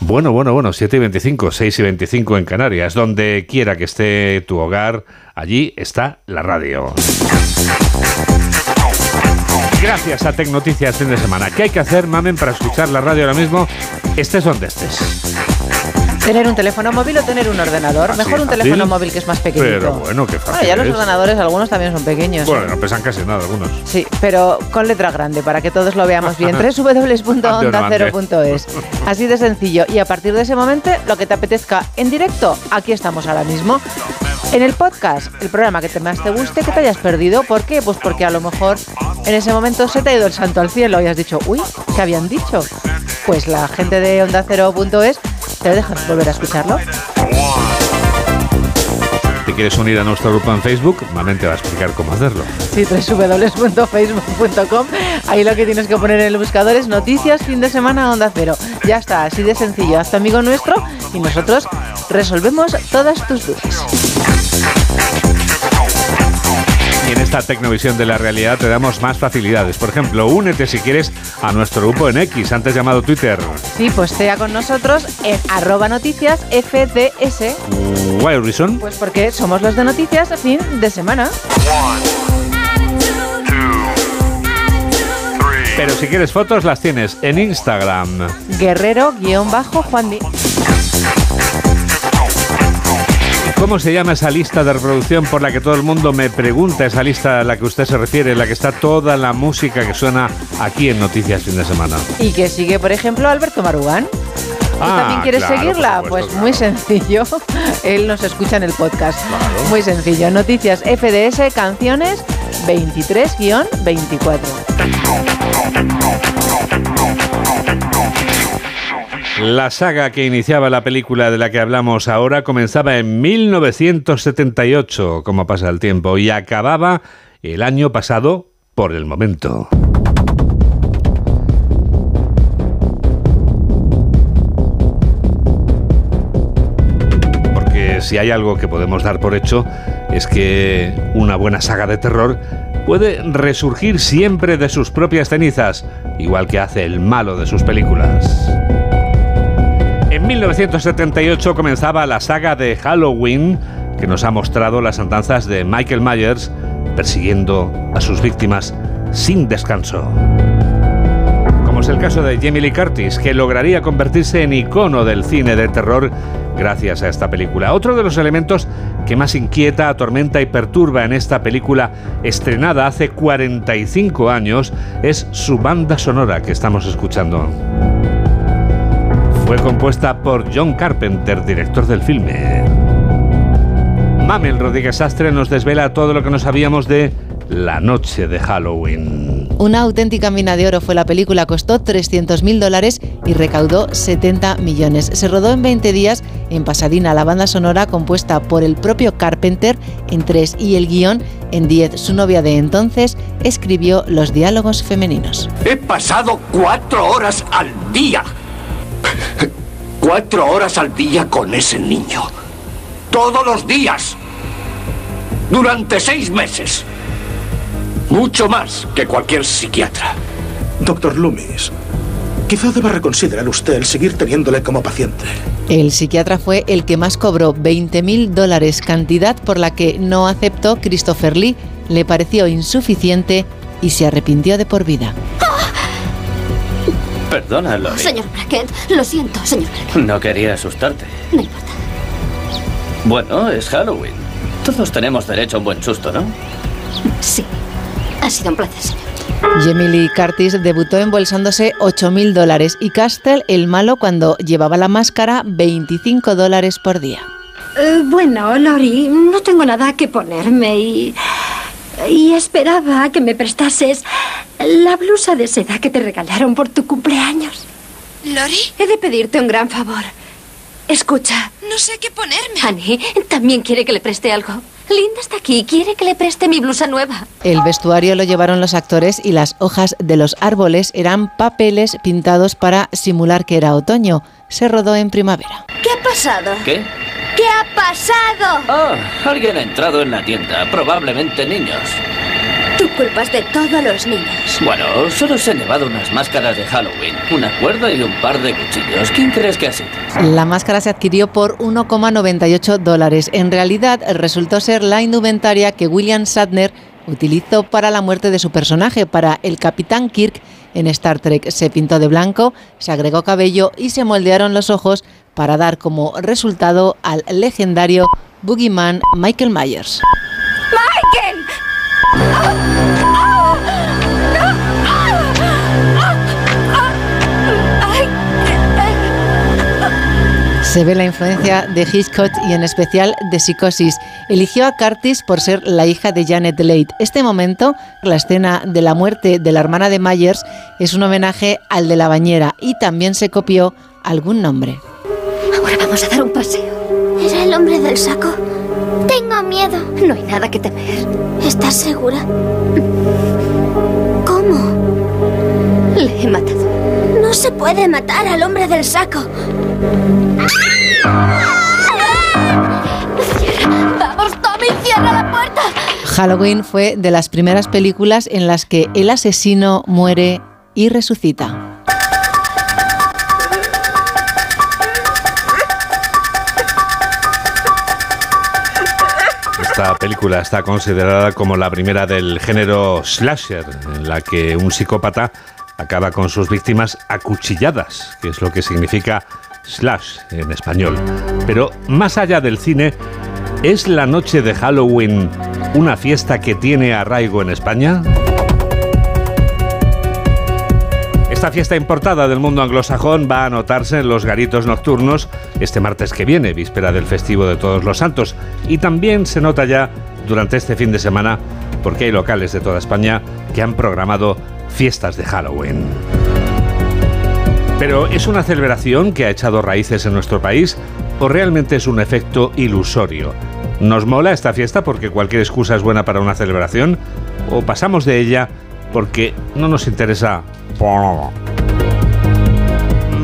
Bueno, bueno, bueno, 7 y 25, 6 y 25 en Canarias. Donde quiera que esté tu hogar, allí está la radio. Gracias a Tecnoticias fin de semana. ¿Qué hay que hacer, mamen, para escuchar la radio ahora mismo? Estés donde estés. Tener un teléfono móvil o tener un ordenador. Mejor un fácil, teléfono móvil que es más pequeñito. Pero bueno, qué fácil Bueno, ya los es. ordenadores, algunos también son pequeños. Bueno, no pesan casi nada algunos. Sí, pero con letra grande para que todos lo veamos bien. www.ondacero.es. Así de sencillo. Y a partir de ese momento, lo que te apetezca en directo, aquí estamos ahora mismo. En el podcast, el programa que te más te guste, que te hayas perdido. ¿Por qué? Pues porque a lo mejor en ese momento se te ha ido el santo al cielo y has dicho, uy, ¿qué habían dicho? Pues la gente de ondacero.es te deja volver a escucharlo. ¿Te quieres unir a nuestro grupo en Facebook? Mamen te va a explicar cómo hacerlo. Sí, www.facebook.com. Ahí lo que tienes que poner en el buscador es noticias fin de semana onda cero. Ya está, así de sencillo. Hazte amigo nuestro y nosotros resolvemos todas tus dudas. Y en esta Tecnovisión de la realidad te damos más facilidades. Por ejemplo, únete si quieres a nuestro grupo en X, antes llamado Twitter. Sí, pues sea con nosotros en arroba noticias FDS. Why reason? Pues porque somos los de noticias fin de semana. Pero si quieres fotos, las tienes en Instagram. Guerrero-Juan ¿Cómo se llama esa lista de reproducción por la que todo el mundo me pregunta? Esa lista a la que usted se refiere, en la que está toda la música que suena aquí en Noticias Fin de Semana. Y que sigue, por ejemplo, Alberto Marugán. ¿Tú Ah, también quieres claro, seguirla? pues muy sencillo. Él nos escucha en el podcast. Muy sencillo. Noticias FDS, canciones 23-24. La saga que iniciaba la película de la que hablamos ahora comenzaba en 1978, como pasa el tiempo, y acababa el año pasado por el momento. Porque si hay algo que podemos dar por hecho es que una buena saga de terror puede resurgir siempre de sus propias cenizas, igual que hace el malo de sus películas. En 1978 comenzaba la saga de Halloween, que nos ha mostrado las andanzas de Michael Myers persiguiendo a sus víctimas sin descanso. Como es el caso de Jamie Lee Curtis, que lograría convertirse en icono del cine de terror gracias a esta película. Otro de los elementos que más inquieta, atormenta y perturba en esta película estrenada hace 45 años es su banda sonora que estamos escuchando. Fue compuesta por John Carpenter, director del filme. Mamel Rodríguez Sastre nos desvela todo lo que no sabíamos de La Noche de Halloween. Una auténtica mina de oro fue la película, costó 300 mil dólares y recaudó 70 millones. Se rodó en 20 días en Pasadena, la banda sonora compuesta por el propio Carpenter en 3 y el guion en 10. Su novia de entonces escribió los diálogos femeninos. He pasado cuatro horas al día. Cuatro horas al día con ese niño. Todos los días. Durante seis meses. Mucho más que cualquier psiquiatra. Doctor Loomis, quizá deba reconsiderar usted el seguir teniéndole como paciente. El psiquiatra fue el que más cobró 20 mil dólares, cantidad por la que no aceptó Christopher Lee, le pareció insuficiente y se arrepintió de por vida. Perdona, Lori. Señor Brackett, lo siento, señor Brackett. No quería asustarte. No importa. Bueno, es Halloween. Todos tenemos derecho a un buen susto, ¿no? Sí, ha sido un placer, señor. Jamie Lee Curtis debutó embolsándose 8 mil dólares y Castle, el malo, cuando llevaba la máscara, 25 dólares por día. Eh, bueno, Lori, no tengo nada que ponerme y. Y esperaba que me prestases la blusa de seda que te regalaron por tu cumpleaños. ¿Lori? He de pedirte un gran favor. Escucha. No sé qué ponerme. Annie también quiere que le preste algo. Linda está aquí, quiere que le preste mi blusa nueva. El vestuario lo llevaron los actores y las hojas de los árboles eran papeles pintados para simular que era otoño. Se rodó en primavera. ¿Qué ha pasado? ¿Qué? ¿Qué ha pasado? Ah, alguien ha entrado en la tienda, probablemente niños. Tú culpas de todos los niños. Bueno, solo se han llevado unas máscaras de Halloween, una cuerda y un par de cuchillos. ¿Quién crees que ha sido? La máscara se adquirió por 1,98 dólares. En realidad resultó ser la indumentaria que William Shatner utilizó para la muerte de su personaje, para el Capitán Kirk en Star Trek. Se pintó de blanco, se agregó cabello y se moldearon los ojos para dar como resultado al legendario Boogeyman Michael Myers. ¡Michael! Se ve la influencia de Hitchcock y en especial de Psicosis. Eligió a Curtis por ser la hija de Janet Leigh. Este momento, la escena de la muerte de la hermana de Myers, es un homenaje al de la bañera y también se copió algún nombre. Ahora vamos a dar un paseo. ¿Era el hombre del saco? Tengo miedo. No hay nada que temer. ¿Estás segura? ¿Cómo? Le he matado. No se puede matar al hombre del saco. ¡Vamos, Tommy! ¡Cierra la puerta! Halloween fue de las primeras películas en las que el asesino muere y resucita. Esta película está considerada como la primera del género slasher, en la que un psicópata acaba con sus víctimas acuchilladas, que es lo que significa slash en español. Pero más allá del cine, ¿es la noche de Halloween una fiesta que tiene arraigo en España? Esta fiesta importada del mundo anglosajón va a notarse en los garitos nocturnos este martes que viene, víspera del festivo de Todos los Santos, y también se nota ya durante este fin de semana porque hay locales de toda España que han programado fiestas de Halloween. Pero ¿es una celebración que ha echado raíces en nuestro país o realmente es un efecto ilusorio? ¿Nos mola esta fiesta porque cualquier excusa es buena para una celebración? ¿O pasamos de ella porque no nos interesa?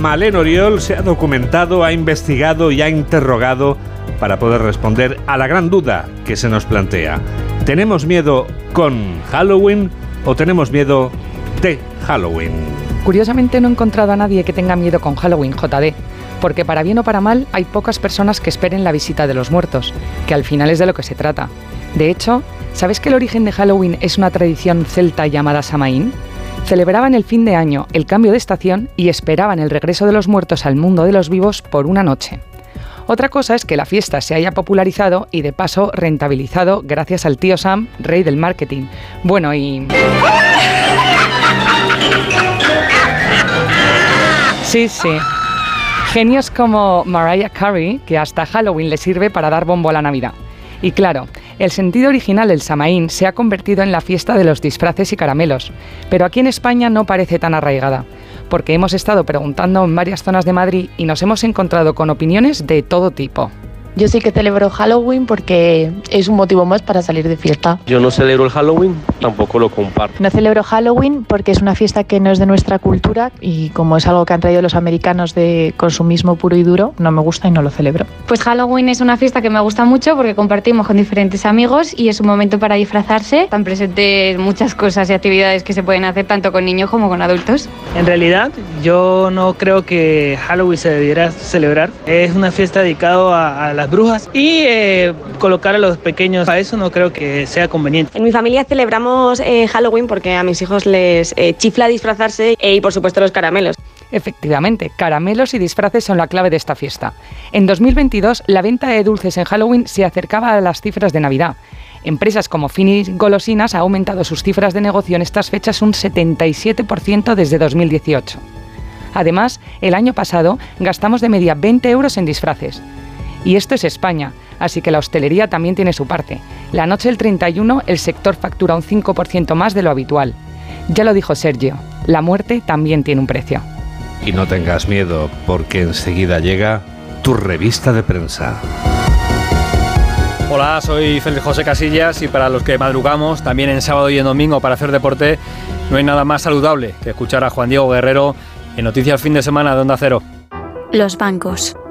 Malén Oriol se ha documentado, ha investigado y ha interrogado para poder responder a la gran duda que se nos plantea. ¿Tenemos miedo con Halloween o tenemos miedo de Halloween? Curiosamente no he encontrado a nadie que tenga miedo con Halloween, JD, porque para bien o para mal hay pocas personas que esperen la visita de los muertos, que al final es de lo que se trata. De hecho, ¿sabes que el origen de Halloween es una tradición celta llamada Samaín? Celebraban el fin de año, el cambio de estación y esperaban el regreso de los muertos al mundo de los vivos por una noche. Otra cosa es que la fiesta se haya popularizado y de paso rentabilizado gracias al tío Sam, rey del marketing. Bueno, y... Sí, sí. Genios como Mariah Carey, que hasta Halloween le sirve para dar bombo a la Navidad. Y claro, el sentido original del Samaín se ha convertido en la fiesta de los disfraces y caramelos, pero aquí en España no parece tan arraigada, porque hemos estado preguntando en varias zonas de Madrid y nos hemos encontrado con opiniones de todo tipo. Yo sí que celebro Halloween porque es un motivo más para salir de fiesta. Yo no celebro el Halloween, tampoco lo comparto. No celebro Halloween porque es una fiesta que no es de nuestra cultura y como es algo que han traído los americanos de consumismo puro y duro, no me gusta y no lo celebro. Pues Halloween es una fiesta que me gusta mucho porque compartimos con diferentes amigos y es un momento para disfrazarse. Están presentes muchas cosas y actividades que se pueden hacer tanto con niños como con adultos. En realidad, yo no creo que Halloween se debiera celebrar. Es una fiesta dedicada a, a la brujas y eh, colocar a los pequeños a eso no creo que sea conveniente. En mi familia celebramos eh, Halloween porque a mis hijos les eh, chifla disfrazarse y por supuesto los caramelos. Efectivamente, caramelos y disfraces son la clave de esta fiesta. En 2022, la venta de dulces en Halloween se acercaba a las cifras de Navidad. Empresas como Fini Golosinas ha aumentado sus cifras de negocio en estas fechas un 77% desde 2018. Además, el año pasado gastamos de media 20 euros en disfraces. Y esto es España, así que la hostelería también tiene su parte. La noche del 31 el sector factura un 5% más de lo habitual. Ya lo dijo Sergio, la muerte también tiene un precio. Y no tengas miedo, porque enseguida llega tu revista de prensa. Hola, soy Félix José Casillas y para los que madrugamos, también en sábado y en domingo para hacer deporte, no hay nada más saludable que escuchar a Juan Diego Guerrero en Noticias Fin de Semana de Onda Cero. Los bancos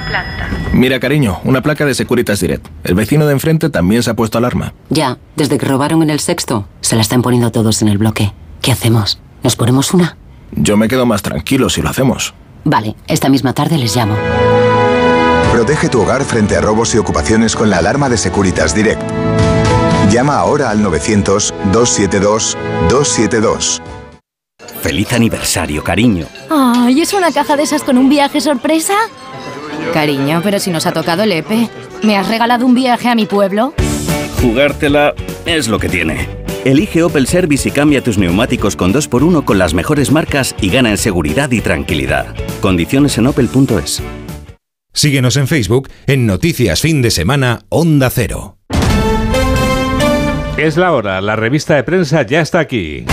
Planta. Mira, cariño, una placa de Securitas Direct. El vecino de enfrente también se ha puesto alarma. Ya, desde que robaron en el sexto, se la están poniendo todos en el bloque. ¿Qué hacemos? ¿Nos ponemos una? Yo me quedo más tranquilo si lo hacemos. Vale, esta misma tarde les llamo. Protege tu hogar frente a robos y ocupaciones con la alarma de Securitas Direct. Llama ahora al 900-272-272. Feliz aniversario, cariño. Ay, ¿es una caja de esas con un viaje sorpresa? Cariño, pero si nos ha tocado el EPE. ¿Me has regalado un viaje a mi pueblo? Jugártela es lo que tiene. Elige Opel Service y cambia tus neumáticos con 2x1 con las mejores marcas y gana en seguridad y tranquilidad. Condiciones en opel.es. Síguenos en Facebook en Noticias Fin de Semana Onda Cero. Es la hora, la revista de prensa ya está aquí.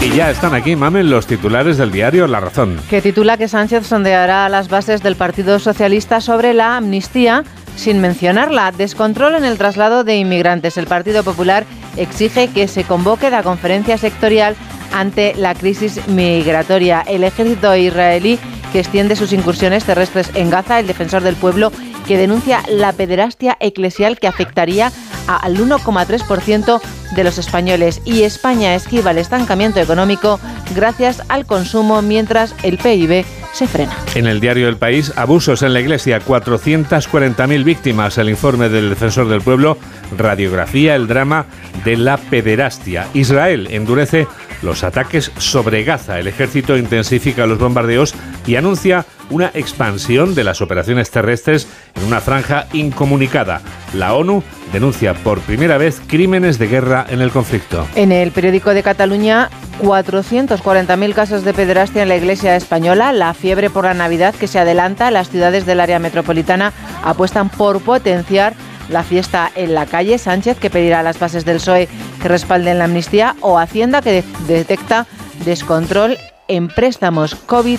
Y ya están aquí, mamen, los titulares del diario La Razón. Que titula que Sánchez sondeará las bases del Partido Socialista sobre la amnistía sin mencionarla. Descontrol en el traslado de inmigrantes. El Partido Popular exige que se convoque la conferencia sectorial ante la crisis migratoria. El ejército israelí que extiende sus incursiones terrestres en Gaza, el defensor del pueblo que denuncia la pederastia eclesial que afectaría al 1,3% de los españoles y España esquiva el estancamiento económico gracias al consumo mientras el PIB se frena. En el diario El País, abusos en la iglesia, 440.000 víctimas. El informe del defensor del pueblo, radiografía, el drama de la pederastia. Israel endurece los ataques sobre Gaza. El ejército intensifica los bombardeos y anuncia una expansión de las operaciones terrestres en una franja incomunicada. La ONU denuncia por primera vez crímenes de guerra en el conflicto. En el periódico de Cataluña, 440.000 casos de pederastia en la iglesia española. La fiebre por la Navidad que se adelanta. Las ciudades del área metropolitana apuestan por potenciar la fiesta en la calle. Sánchez, que pedirá a las bases del PSOE que respalden la amnistía, o Hacienda, que de detecta descontrol en préstamos COVID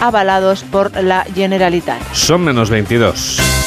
avalados por la Generalitat. Son menos 22.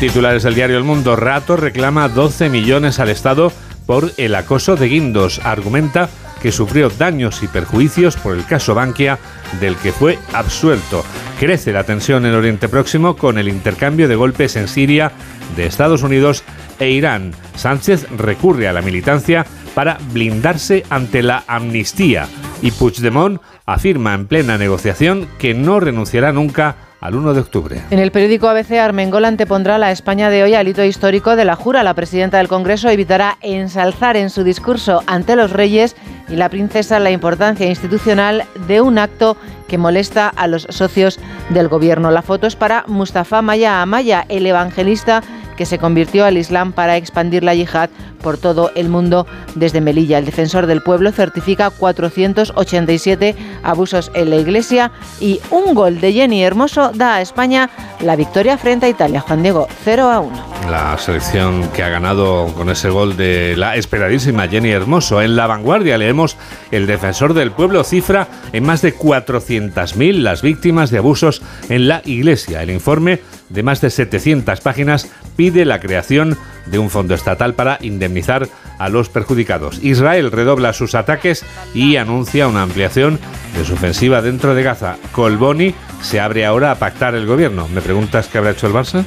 Titulares del diario El Mundo. Rato reclama 12 millones al Estado por el acoso de Guindos. Argumenta que sufrió daños y perjuicios por el caso Bankia, del que fue absuelto. Crece la tensión en Oriente Próximo con el intercambio de golpes en Siria de Estados Unidos e Irán. Sánchez recurre a la militancia para blindarse ante la amnistía y Puigdemont afirma en plena negociación que no renunciará nunca al 1 de octubre. En el periódico ABC, Armengol antepondrá la España de hoy al hito histórico de la jura. La presidenta del Congreso evitará ensalzar en su discurso ante los reyes y la princesa la importancia institucional de un acto que molesta a los socios del gobierno. La foto es para Mustafa Maya Amaya, el evangelista que se convirtió al Islam para expandir la yihad por todo el mundo desde Melilla. El defensor del pueblo certifica 487 abusos en la iglesia y un gol de Jenny Hermoso da a España la victoria frente a Italia. Juan Diego, 0 a 1. La selección que ha ganado con ese gol de la esperadísima Jenny Hermoso. En la vanguardia leemos el defensor del pueblo cifra en más de 400.000 las víctimas de abusos en la iglesia. El informe de más de 700 páginas pide la creación de un fondo estatal para indemnizar a los perjudicados. Israel redobla sus ataques y anuncia una ampliación de su ofensiva dentro de Gaza. Colboni se abre ahora a pactar el gobierno. ¿Me preguntas qué habrá hecho el Barça?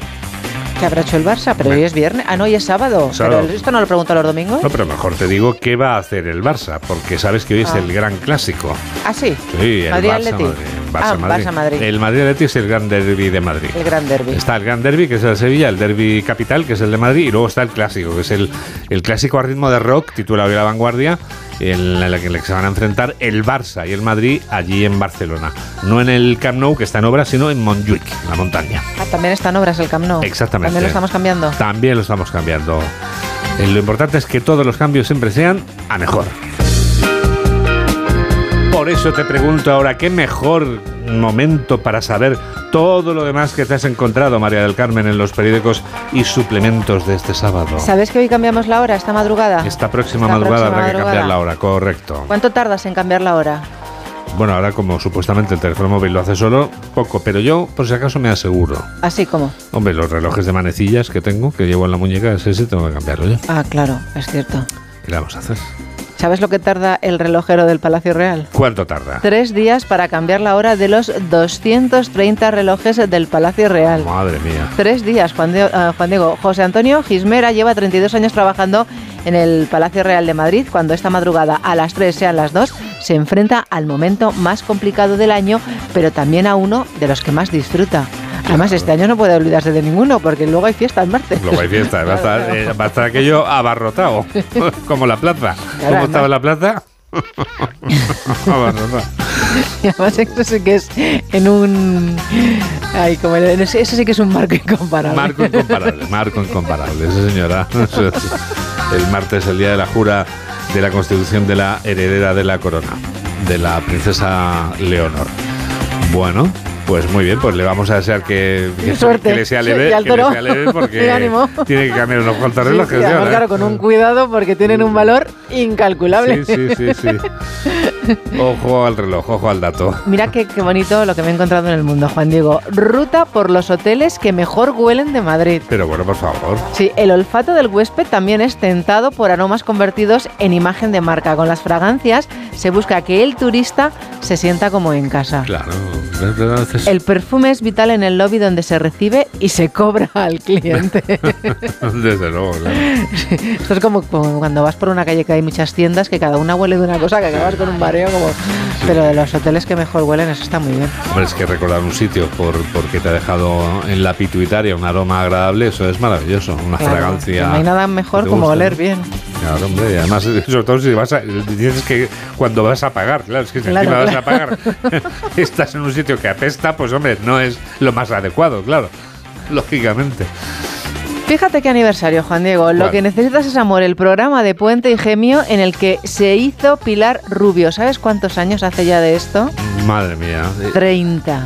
¿Qué habrá hecho el Barça? Pero hoy es viernes. Ah, no, hoy es sábado. Sábado. Pero esto no lo pregunto los domingos. No, pero mejor te digo qué va a hacer el Barça, porque sabes que hoy es Ah. el gran clásico. Ah, sí. Sí, el Madrid Barça. Madrid. Barça, Ah, Madrid. Barça-Madrid. El Madrid-Atleti es el gran derby de Madrid. El gran derby. Está el gran derby, que es el de Sevilla, el derby capital, que es el de Madrid, y luego está el clásico, que es el, el clásico a ritmo de rock, titulado hoy La Vanguardia, en el que se van a enfrentar el Barça y el Madrid allí en Barcelona. No en el Camp Nou, que está en obra, sino en Montjuic, la montaña. Ah, también está en obras el Camp Nou. Exactamente. También lo estamos cambiando. También lo estamos cambiando. Eh, Lo importante es que todos los cambios siempre sean a mejor. Por eso te pregunto ahora, ¿qué mejor momento para saber todo lo demás que te has encontrado, María del Carmen, en los periódicos y suplementos de este sábado? ¿Sabes que hoy cambiamos la hora, esta madrugada? Esta próxima Esta madrugada próxima habrá que cambiar la hora, correcto. ¿Cuánto tardas en cambiar la hora? Bueno, ahora como supuestamente el teléfono móvil lo hace solo, poco, pero yo por si acaso me aseguro. Así como. Hombre, los relojes de manecillas que tengo, que llevo en la muñeca, ese sí tengo que cambiarlo yo. Ah, claro, es cierto. ¿Qué le vamos a hacer? ¿Sabes lo que tarda el relojero del Palacio Real? ¿Cuánto tarda? Tres días para cambiar la hora de los 230 relojes del Palacio Real. Madre mía. Tres días, Juan, Di- ah, Juan Diego. José Antonio Gismera lleva 32 años trabajando en el Palacio Real de Madrid. Cuando esta madrugada a las 3 sean las 2, se enfrenta al momento más complicado del año, pero también a uno de los que más disfruta. Además, este año no puede olvidarse de ninguno, porque luego hay fiesta el martes. Luego hay fiesta, va a estar, eh, va a estar aquello abarrotado, como la plaza. ¿Cómo además- estaba la plaza? abarrotado. Y además, esto sí que es en un. Ay, como en- eso eso sí que es un marco incomparable. Marco incomparable, marco incomparable, sí señora. El martes, el día de la jura de la constitución de la heredera de la corona, de la princesa Leonor. Bueno, pues muy bien, pues le vamos a desear que, que, Suerte. que le sea leve, que le sea leve porque tiene que cambiar unos cuantos relojes. sí, ¿eh? claro, con un cuidado porque tienen un valor incalculable. Sí, sí, sí, sí. Ojo al reloj, ojo al dato. Mira qué, qué bonito lo que me he encontrado en el mundo, Juan Diego. Ruta por los hoteles que mejor huelen de Madrid. Pero bueno, por favor. Sí, el olfato del huésped también es tentado por aromas convertidos en imagen de marca. Con las fragancias se busca que el turista se sienta como en casa. Claro, veces- El perfume es vital en el lobby donde se recibe y se cobra al cliente. Desde luego, claro. Esto es como, como cuando vas por una calle que hay muchas tiendas que cada una huele de una cosa que acabas con un mareo como... Pero de los hoteles que mejor huelen, eso está muy bien. Hombre, es que recordar un sitio por, porque te ha dejado en la pituitaria un aroma agradable, eso es maravilloso. Una Claro, fragancia. No hay nada mejor como guste, oler bien. Claro, hombre, y además, sobre todo si vas a. Tienes que. Cuando vas a pagar, claro, es que si Claro, encima vas claro. a pagar, estás en un sitio que apesta, pues hombre, no es lo más adecuado, claro. Lógicamente. Fíjate qué aniversario, Juan Diego. Lo que necesitas es amor, el programa de Puente y Gemio en el que se hizo Pilar Rubio. ¿Sabes cuántos años hace ya de esto? Madre mía. Eh, 30.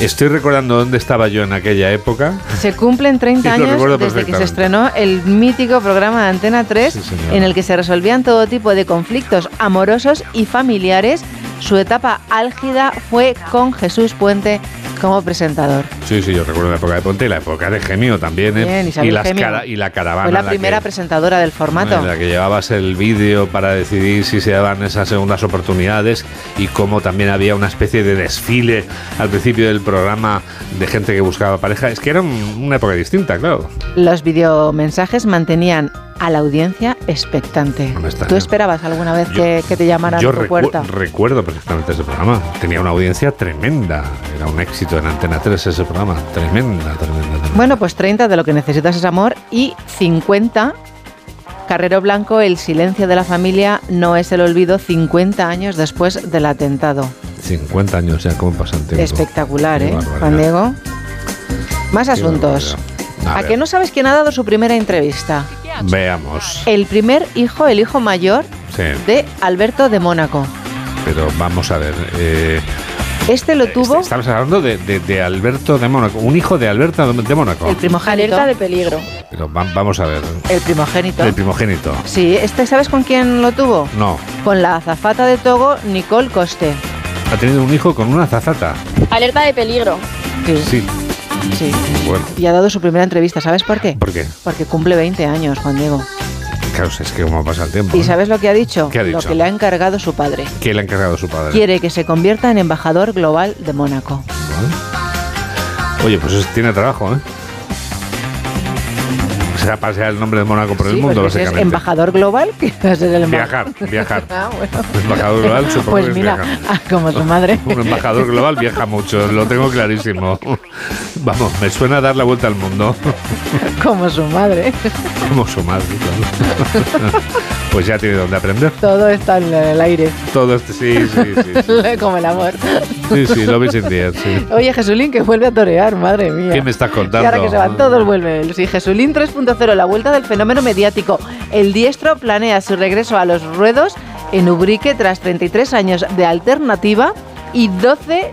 Estoy recordando dónde estaba yo en aquella época. Se cumplen 30 Sí, lo años desde que se estrenó el mítico programa de Antena 3 Sí, señor. en el que se resolvían todo tipo de conflictos amorosos y familiares. Su etapa álgida fue con Jesús Puente como presentador. Sí, sí, yo recuerdo la época de Ponte y la época de Gemio también, ¿eh? Bien, Isabel y, las Gemio. cara- y la caravana. Fue la primera que- presentadora del formato. En la que llevabas el vídeo para decidir si se daban esas segundas oportunidades y cómo también había una especie de desfile al principio del programa de gente que buscaba pareja. Es que era un- una época distinta, claro. Los videomensajes mantenían a la audiencia expectante. ¿Tú esperabas alguna vez que, que te llamaran Yo a tu recu- puerta? recuerdo perfectamente ese programa. Tenía una audiencia tremenda. Era un éxito en Antena 3 ese programa. Tremenda, tremenda, tremenda. Bueno, pues 30 de lo que necesitas es amor y 50 Carrero Blanco, El silencio de la familia no es el olvido 50 años después del atentado. 50 años ya, ¿cómo pasa el tiempo? Espectacular, Qué ¿eh, barbaridad. Juan Diego? Más Qué asuntos. A ¿A que no sabes quién ha dado su primera entrevista? Veamos. El primer hijo, el hijo mayor Sí, de Alberto de Mónaco. pero vamos a ver. eh, Este lo tuvo Estamos hablando de, de- de Alberto de Mónaco, un hijo de Alberto de Mónaco. el primogénito. Alerta de peligro. Pero va- vamos a ver. El primogénito. El primogénito. Sí, este, ¿sabes con quién lo tuvo? No, Con la azafata de Togo, Nicole Coste. ha tenido un hijo con una zazata. Alerta de peligro. Sí, Sí, sí. bueno. Y ha dado su primera entrevista, ¿sabes por qué? ¿Por qué? Porque cumple 20 años, Juan Diego. Claro, es que cómo pasa el tiempo. ¿Y ¿eh? sabes lo que ha dicho? ¿Qué ha Lo dicho? que le ha encargado su padre. ¿Qué le ha encargado su padre? Quiere que se convierta en embajador global de Mónaco. Oye, pues es- tiene trabajo, ¿eh? Sea, pasear el nombre de Mónaco por el Sí, mundo, pues si es básicamente. embajador global, que va a ser el. Viajar, viajar. Ah, bueno. Embajador global, supongo Pues que es mira, viajar. ah, como su madre. Un embajador global viaja mucho, lo tengo clarísimo. Vamos, me suena a dar la vuelta al mundo. Como su madre. Como su madre, claro. Pues ya tiene donde aprender. Todo está en el aire. Todo este, sí, sí, sí. Sí, Como el amor. sí, sí lo veis en día, sí. Oye, Jesulín, que vuelve a torear, madre mía. ¿Qué me estás Y contando? ahora que se van todos, vuelve. Sí, Jesulín 3.0, la vuelta del fenómeno mediático. El diestro planea su regreso a los ruedos en Ubrique tras 33 años de alternativa y 12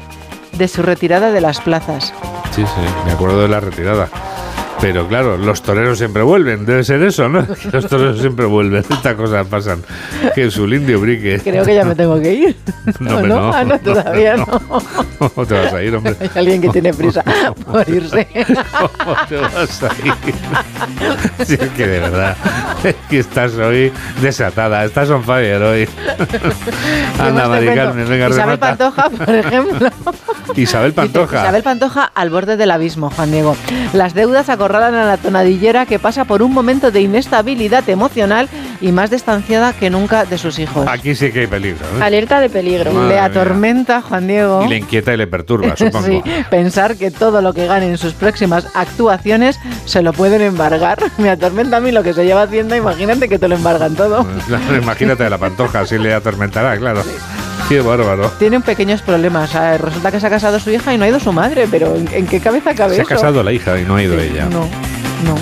de su retirada de las plazas. Sí, sí, me acuerdo de la retirada. Pero claro, los toreros siempre vuelven, debe ser eso, ¿no? Los toreros siempre vuelven, estas cosas pasan. Que su indio brique. Creo que ya me tengo que ir. No, ¿O hombre, no. Ah, no, todavía no. ¿Cómo te vas a ir, hombre? Hay alguien que tiene prisa por irse. ¿Cómo te vas a ir? Si es que de verdad, es que estás hoy desatada, estás on fire hoy. Anda, Te Mari cuento. Carmen, venga, Isabel remata. Pantoja, por ejemplo. Isabel Pantoja. Isabel Pantoja al borde del abismo, Juan Diego. Las deudas acorralan a la tonadillera que pasa por un momento de inestabilidad emocional y más distanciada que nunca de sus hijos. Aquí sí que hay peligro. ¿eh? Alerta de peligro. Madre Le mía. atormenta, Juan Diego. Y le inquieta y le perturba, supongo. Sí, pensar que todo lo que gane en sus próximas actuaciones se lo pueden embargar. Me atormenta a mí lo que se lleva haciendo, imagínate que te lo embargan todo. Claro, Imagínate a la pantoja, así le atormentará, claro. Qué bárbaro. Tienen pequeños problemas. Ah, Resulta que se ha casado su hija y no ha ido su madre, pero ¿en, en qué cabeza cabe Se ha casado la hija y no ha ido ella. No, no.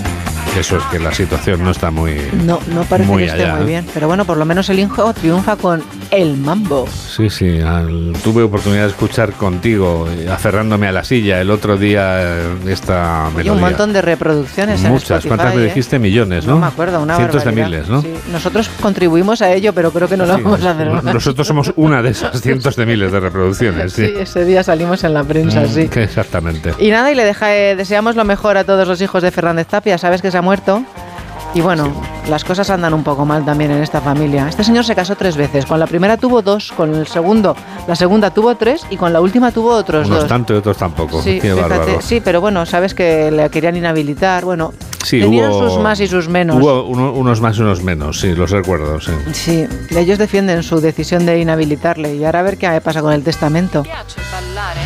Eso es que la situación no está muy. No, no parece Muy que esté allá, muy ¿eh? bien. Pero bueno, por lo menos el hijo triunfa con el mambo. Sí, sí. al- tuve oportunidad de escuchar contigo, eh, aferrándome a la silla, el otro día eh, esta Y melodía. un montón de reproducciones en Muchas. Spotify, ¿Cuántas me ¿eh? dijiste? Millones, ¿no? No me acuerdo, una Cientos de barbaridad. miles, ¿no? Sí, Nosotros contribuimos a ello, pero creo que no lo vamos a hacer. Nosotros somos una de esas cientos de miles de reproducciones, sí. Sí, ese día salimos en la prensa, Mm, sí. Exactamente. Y nada, y le deja, eh, deseamos lo mejor a todos los hijos de Fernández Tapia. Sabes que se ha muerto. Y bueno, las cosas andan un poco mal también en esta familia. Este señor se casó tres veces. Con la primera tuvo dos, con el segundo, la segunda tuvo tres y con la última tuvo otros Unos dos. tanto y otros tampoco. Sí, Qué fíjate, bárbaro. sí, pero bueno, sabes que le querían inhabilitar. Bueno, Sí, tenían hubo- sus más y sus menos. Hubo uno- unos más y unos menos, sí, los recuerdo, sí. Sí, ellos defienden su decisión de inhabilitarle y ahora a ver qué pasa con el testamento.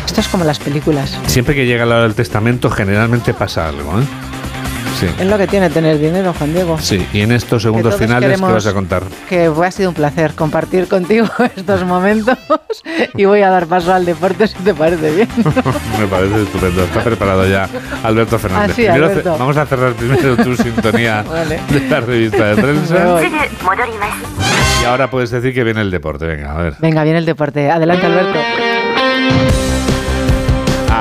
Esto es como las películas. Siempre que llega la hora del testamento, generalmente pasa algo, ¿eh? Sí. Es lo que tiene tener dinero, Juan Diego. Sí, y en estos segundos finales, ¿qué queremos- vas a contar? Que ha sido un placer compartir contigo estos momentos y voy a dar paso al deporte si te parece bien. Me parece estupendo. Está preparado ya Alberto Fernández. Ah, sí, Primero Alberto. vamos a cerrar primero tu sintonía Vale. de la revista de prensa. Y ahora puedes decir que viene el deporte. Venga, a ver. Venga, viene el deporte. Adelante, Alberto.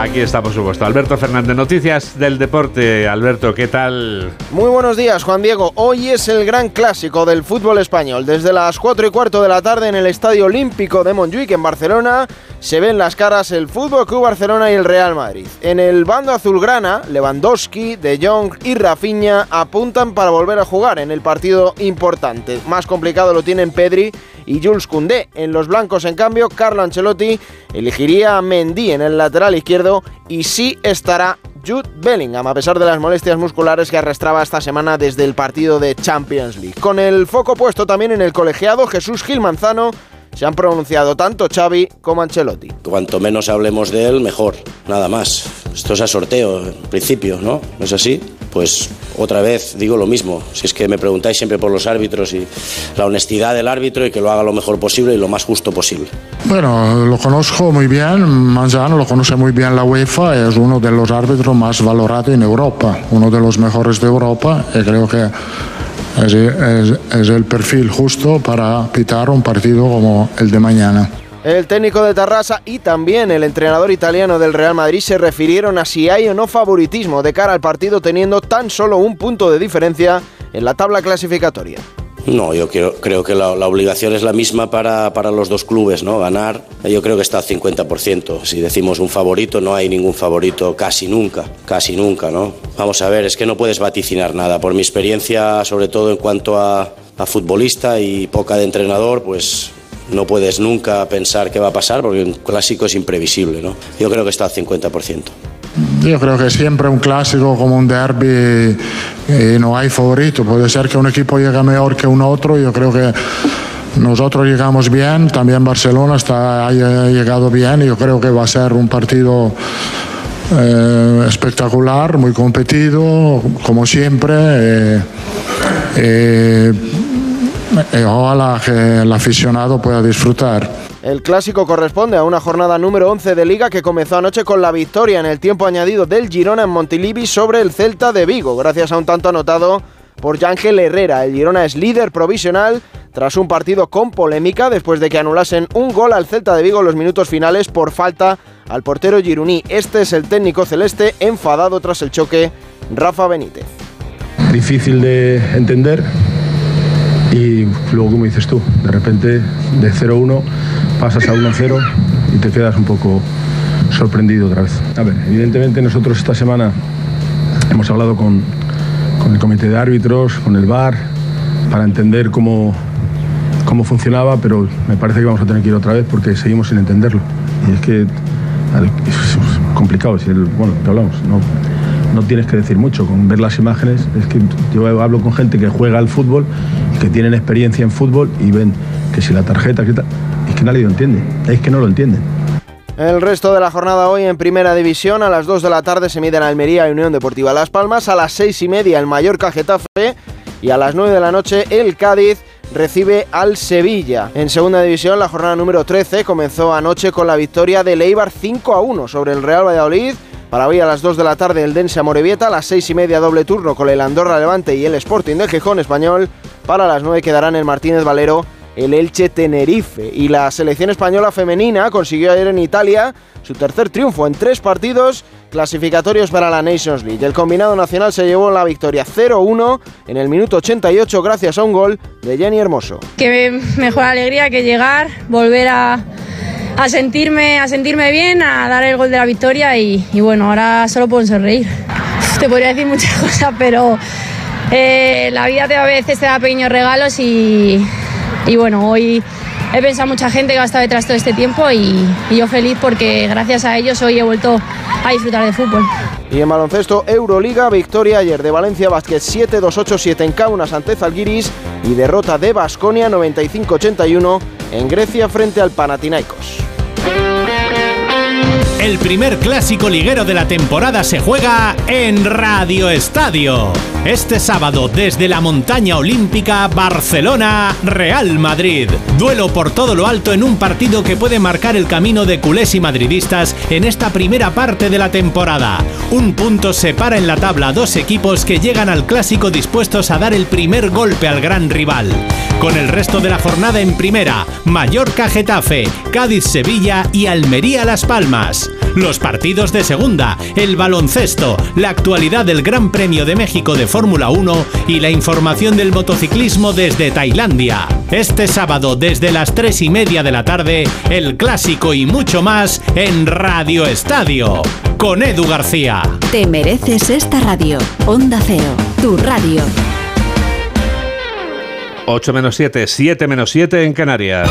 Aquí está, por supuesto. Alberto Fernández, noticias del deporte. Alberto, ¿qué tal? Muy buenos días, Juan Diego. Hoy es el gran clásico del fútbol español. Desde las 4 y cuarto de la tarde en el Estadio Olímpico de Montjuic, en Barcelona, se ven las caras el Fútbol Club Barcelona y el Real Madrid. En el bando azulgrana, Lewandowski, De Jong y Rafinha apuntan para volver a jugar en el partido importante. Más complicado lo tienen Pedri y Jules Koundé. En los blancos, en cambio, Carlo Ancelotti elegiría a Mendy en el lateral izquierdo y sí estará Jude Bellingham, a pesar de las molestias musculares que arrastraba esta semana desde el partido de Champions League. Con el foco puesto también en el colegiado, Jesús Gil Manzano se han pronunciado tanto Xavi como Ancelotti. Cuanto menos hablemos de él, mejor, nada más. Esto es a sorteo, en principio, ¿no? ¿No es así? Pues otra vez digo lo mismo. Si es que me preguntáis siempre por los árbitros y la honestidad del árbitro y que lo haga lo mejor posible y lo más justo posible. Bueno, lo conozco muy bien, Manzano lo conoce muy bien la UEFA, es uno de los árbitros más valorados en Europa, uno de los mejores de Europa y creo que es, el perfil justo para pitar un partido como el de mañana. El técnico de Tarrasa y también el entrenador italiano del Real Madrid se refirieron a si hay o no favoritismo de cara al partido teniendo tan solo un punto de diferencia en la tabla clasificatoria. No, yo creo, que la, la obligación es la misma para, para los dos clubes, ¿no? Ganar, yo creo que está al 50%. Si decimos un favorito, no hay ningún favorito casi nunca, casi nunca, ¿no? Vamos a ver, es que no puedes vaticinar nada. Por mi experiencia, sobre todo en cuanto a, a futbolista y poca de entrenador, pues no puedes nunca pensar qué va a pasar porque un clásico es imprevisible, ¿no? Yo creo que está al 50%. yo creo que siempre un clásico como un derby y no hay favorito. Puede ser que un equipo llegue mejor que un otro. Yo creo que nosotros llegamos bien, también Barcelona está, ha llegado bien yo creo que va a ser un partido eh, espectacular, muy competido, como siempre. Eh, eh, ojalá que el aficionado pueda disfrutar. El clásico corresponde a una jornada número 11 de liga que comenzó anoche con la victoria en el tiempo añadido del Girona en Montilivi sobre el Celta de Vigo, gracias a un tanto anotado por Yángel Herrera. El Girona es líder provisional tras un partido con polémica después de que anulasen un gol al Celta de Vigo en los minutos finales por falta al portero Giruní. Este es el técnico celeste enfadado tras el choque, Rafa Benítez. Difícil de entender y luego, como dices tú, de repente de 0-1 pasas a 1-0 y te quedas un poco sorprendido otra vez. A ver, evidentemente nosotros esta semana hemos hablado con, con el comité de árbitros, con el VAR, para entender cómo, cómo funcionaba, pero me parece que vamos a tener que ir otra vez porque seguimos sin entenderlo. Y es que es complicado, si bueno, te hablamos, no, no tienes que decir mucho, con ver las imágenes, es que yo hablo con gente que juega al fútbol, que tienen experiencia en fútbol y ven que si la tarjeta, que tal, es que nadie lo entiende, es que no lo entienden. El resto de la jornada hoy en Primera División, a las 2 de la tarde se miden Almería y Unión Deportiva Las Palmas, a las 6 y media el Mallorca Getafe y a las 9 de la noche el Cádiz recibe al Sevilla. En segunda división, la jornada número 13 comenzó anoche con la victoria de Eibar 5 a 1 sobre el Real Valladolid. Para hoy a las 2 de la tarde el Dense Morevieta, a las 6 y media doble turno con el Andorra Levante y el Sporting de Gijón Español. Para las 9 quedarán el Martínez Valero el Elche Tenerife. Y la selección española femenina consiguió ayer en Italia su tercer triunfo en tres partidos clasificatorios para la Nations League. El combinado nacional se llevó la victoria 0-1 en el minuto 88 gracias a un gol de Jenny Hermoso. Qué mejor alegría que llegar, volver a, sentirme, a sentirme bien, a dar el gol de la victoria y, bueno, ahora solo puedo sonreír. Te podría decir muchas cosas, pero eh, la vida te, a veces te da pequeños regalos y, y bueno, hoy he pensado mucha gente que ha estado detrás todo este tiempo y, yo feliz porque gracias a ellos hoy he vuelto a disfrutar de fútbol. Y en baloncesto, Euroliga, victoria ayer de Valencia Basket 7-2-8-7 en Kaunas ante Zalgiris y derrota de Basconia 95-81 en Grecia frente al Panathinaikos. El primer clásico liguero de la temporada se juega en Radio Estadio. Este sábado desde la montaña olímpica Barcelona, Real Madrid. Duelo por todo lo alto en un partido que puede marcar el camino de culés y madridistas en esta primera parte de la temporada. Un punto separa en la tabla dos equipos que llegan al clásico dispuestos a dar el primer golpe al gran rival. Con el resto de la jornada en primera, Mallorca Getafe, Cádiz Sevilla y Almería Las Palmas los partidos de segunda, el baloncesto, la actualidad del Gran Premio de México de Fórmula 1 y la información del motociclismo desde Tailandia. Este sábado desde las 3 y media de la tarde, el clásico y mucho más en Radio Estadio. Con Edu García. Te mereces esta radio. Onda Cero, tu radio. 8 menos 7, 7 menos 7 en Canarias.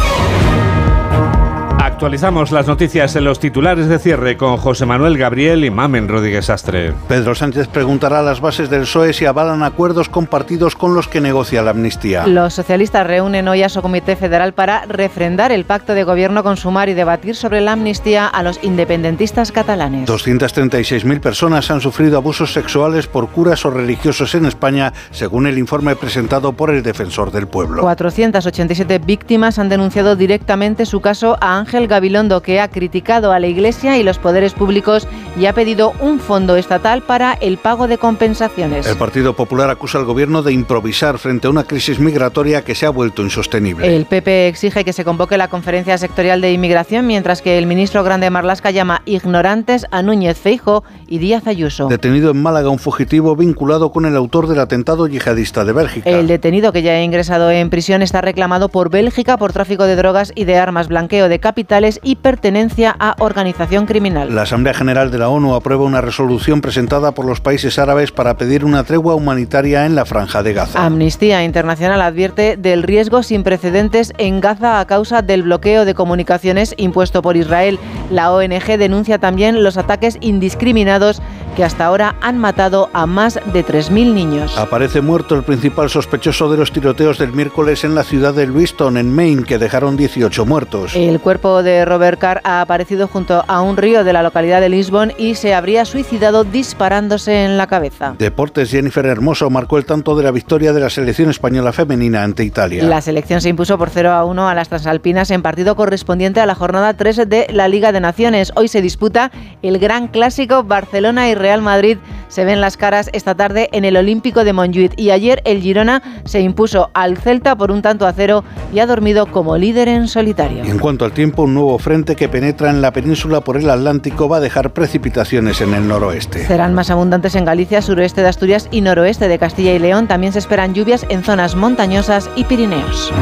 Actualizamos las noticias en los titulares de cierre con José Manuel Gabriel y Mamen Rodríguez Astre. Pedro Sánchez preguntará a las bases del PSOE si avalan acuerdos compartidos con los que negocia la amnistía. Los socialistas reúnen hoy a su comité federal para refrendar el pacto de gobierno con Sumar y debatir sobre la amnistía a los independentistas catalanes. 236.000 personas han sufrido abusos sexuales por curas o religiosos en España, según el informe presentado por el defensor del pueblo. 487 víctimas han denunciado directamente su caso a Ángel Gabilondo, que ha criticado a la Iglesia y los poderes públicos y ha pedido un fondo estatal para el pago de compensaciones. El Partido Popular acusa al Gobierno de improvisar frente a una crisis migratoria que se ha vuelto insostenible. El PP exige que se convoque la conferencia sectorial de inmigración, mientras que el ministro Grande Marlasca llama ignorantes a Núñez Feijo y Díaz Ayuso. Detenido en Málaga un fugitivo vinculado con el autor del atentado yihadista de Bélgica. El detenido que ya ha ingresado en prisión está reclamado por Bélgica por tráfico de drogas y de armas, blanqueo de capital sociales y pertenencia a organización criminal. La Asamblea General de la ONU aprueba una resolución presentada por los países árabes para pedir una tregua humanitaria en la franja de Gaza. Amnistía Internacional advierte del riesgo sin precedentes en Gaza a causa del bloqueo de comunicaciones impuesto por Israel. La ONG denuncia también los ataques indiscriminados que hasta ahora han matado a más de 3.000 niños. Aparece muerto el principal sospechoso de los tiroteos del miércoles en la ciudad de Lewiston, en Maine, que dejaron 18 muertos. El cuerpo de Robert Carr ha aparecido junto a un río de la localidad de Lisbon y se habría suicidado disparándose en la cabeza. Deportes Jennifer Hermoso marcó el tanto de la victoria de la selección española femenina ante Italia. La selección se impuso por 0 a 1 a las transalpinas en partido correspondiente a la jornada 3 de la Liga de Naciones. Hoy se disputa el gran clásico Barcelona y Real Madrid se ven las caras esta tarde en el Olímpico de Montjuic y ayer el Girona se impuso al Celta por un tanto a cero y ha dormido como líder en solitario. Y en cuanto al tiempo, un nuevo frente que penetra en la península por el Atlántico va a dejar precipitaciones en el noroeste. Serán más abundantes en Galicia, suroeste de Asturias y noroeste de Castilla y León. También se esperan lluvias en zonas montañosas y Pirineos.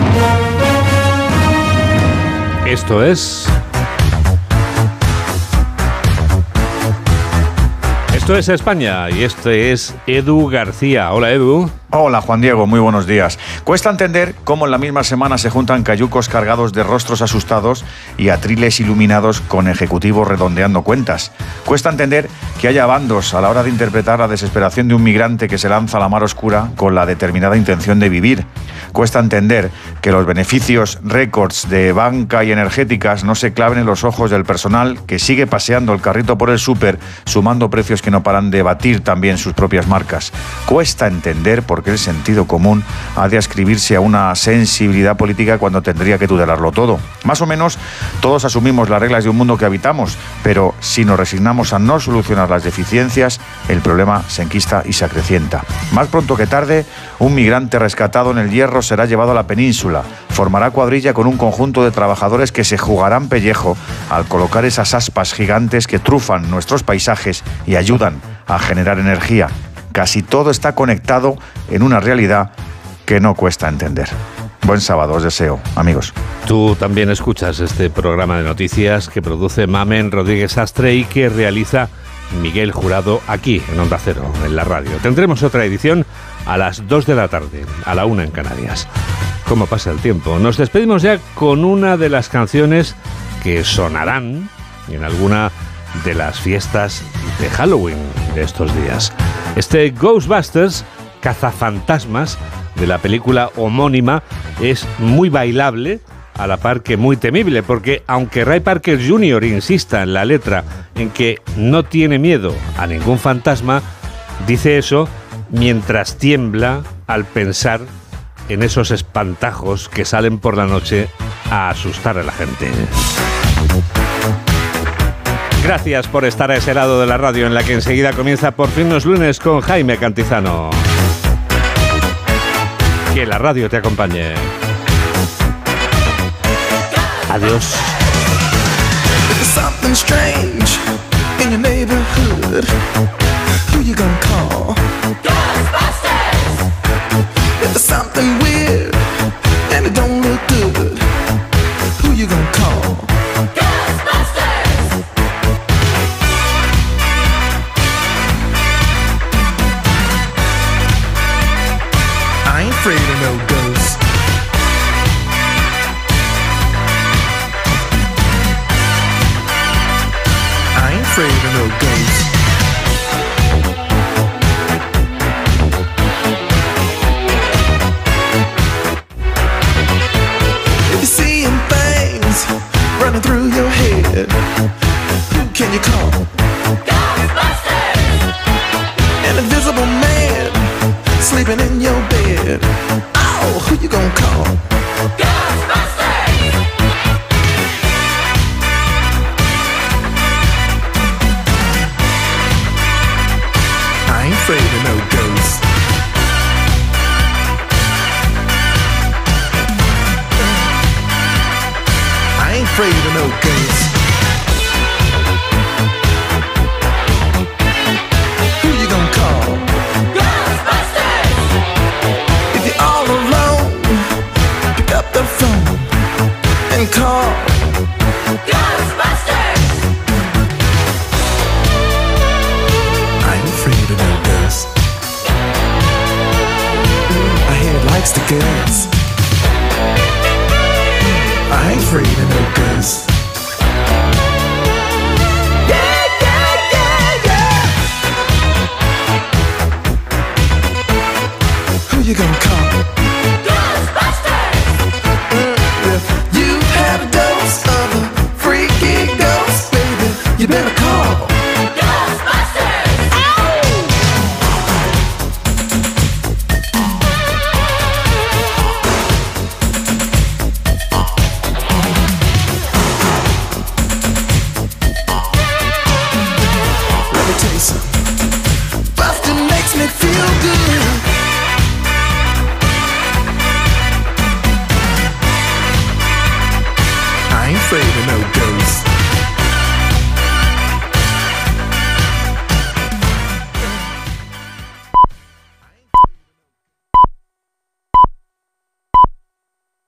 Esto es Es España y este es Edu García. Hola Edu. Hola Juan Diego, muy buenos días. Cuesta entender cómo en la misma semana se juntan cayucos cargados de rostros asustados y atriles iluminados con ejecutivos redondeando cuentas. Cuesta entender que haya bandos a la hora de interpretar la desesperación de un migrante que se lanza a la mar oscura con la determinada intención de vivir. Cuesta entender que los beneficios récords de banca y energéticas no se claven en los ojos del personal que sigue paseando el carrito por el súper sumando precios que no paran de batir también sus propias marcas. Cuesta entender por porque el sentido común ha de ascribirse a una sensibilidad política cuando tendría que tutelarlo todo. Más o menos todos asumimos las reglas de un mundo que habitamos, pero si nos resignamos a no solucionar las deficiencias, el problema se enquista y se acrecienta. Más pronto que tarde, un migrante rescatado en el hierro será llevado a la península, formará cuadrilla con un conjunto de trabajadores que se jugarán pellejo al colocar esas aspas gigantes que trufan nuestros paisajes y ayudan a generar energía Casi todo está conectado en una realidad que no cuesta entender. Buen sábado, os deseo, amigos. Tú también escuchas este programa de noticias que produce Mamen Rodríguez Astre y que realiza Miguel Jurado aquí en Onda Cero, en la radio. Tendremos otra edición a las 2 de la tarde, a la 1 en Canarias. ¿Cómo pasa el tiempo? Nos despedimos ya con una de las canciones que sonarán en alguna de las fiestas de Halloween de estos días. Este Ghostbusters, cazafantasmas, de la película homónima, es muy bailable, a la par que muy temible, porque aunque Ray Parker Jr. insista en la letra en que no tiene miedo a ningún fantasma, dice eso mientras tiembla al pensar en esos espantajos que salen por la noche a asustar a la gente. Gracias por estar a ese lado de la radio en la que enseguida comienza por fin los lunes con Jaime Cantizano. Que la radio te acompañe. Adiós. sleeping in your bed.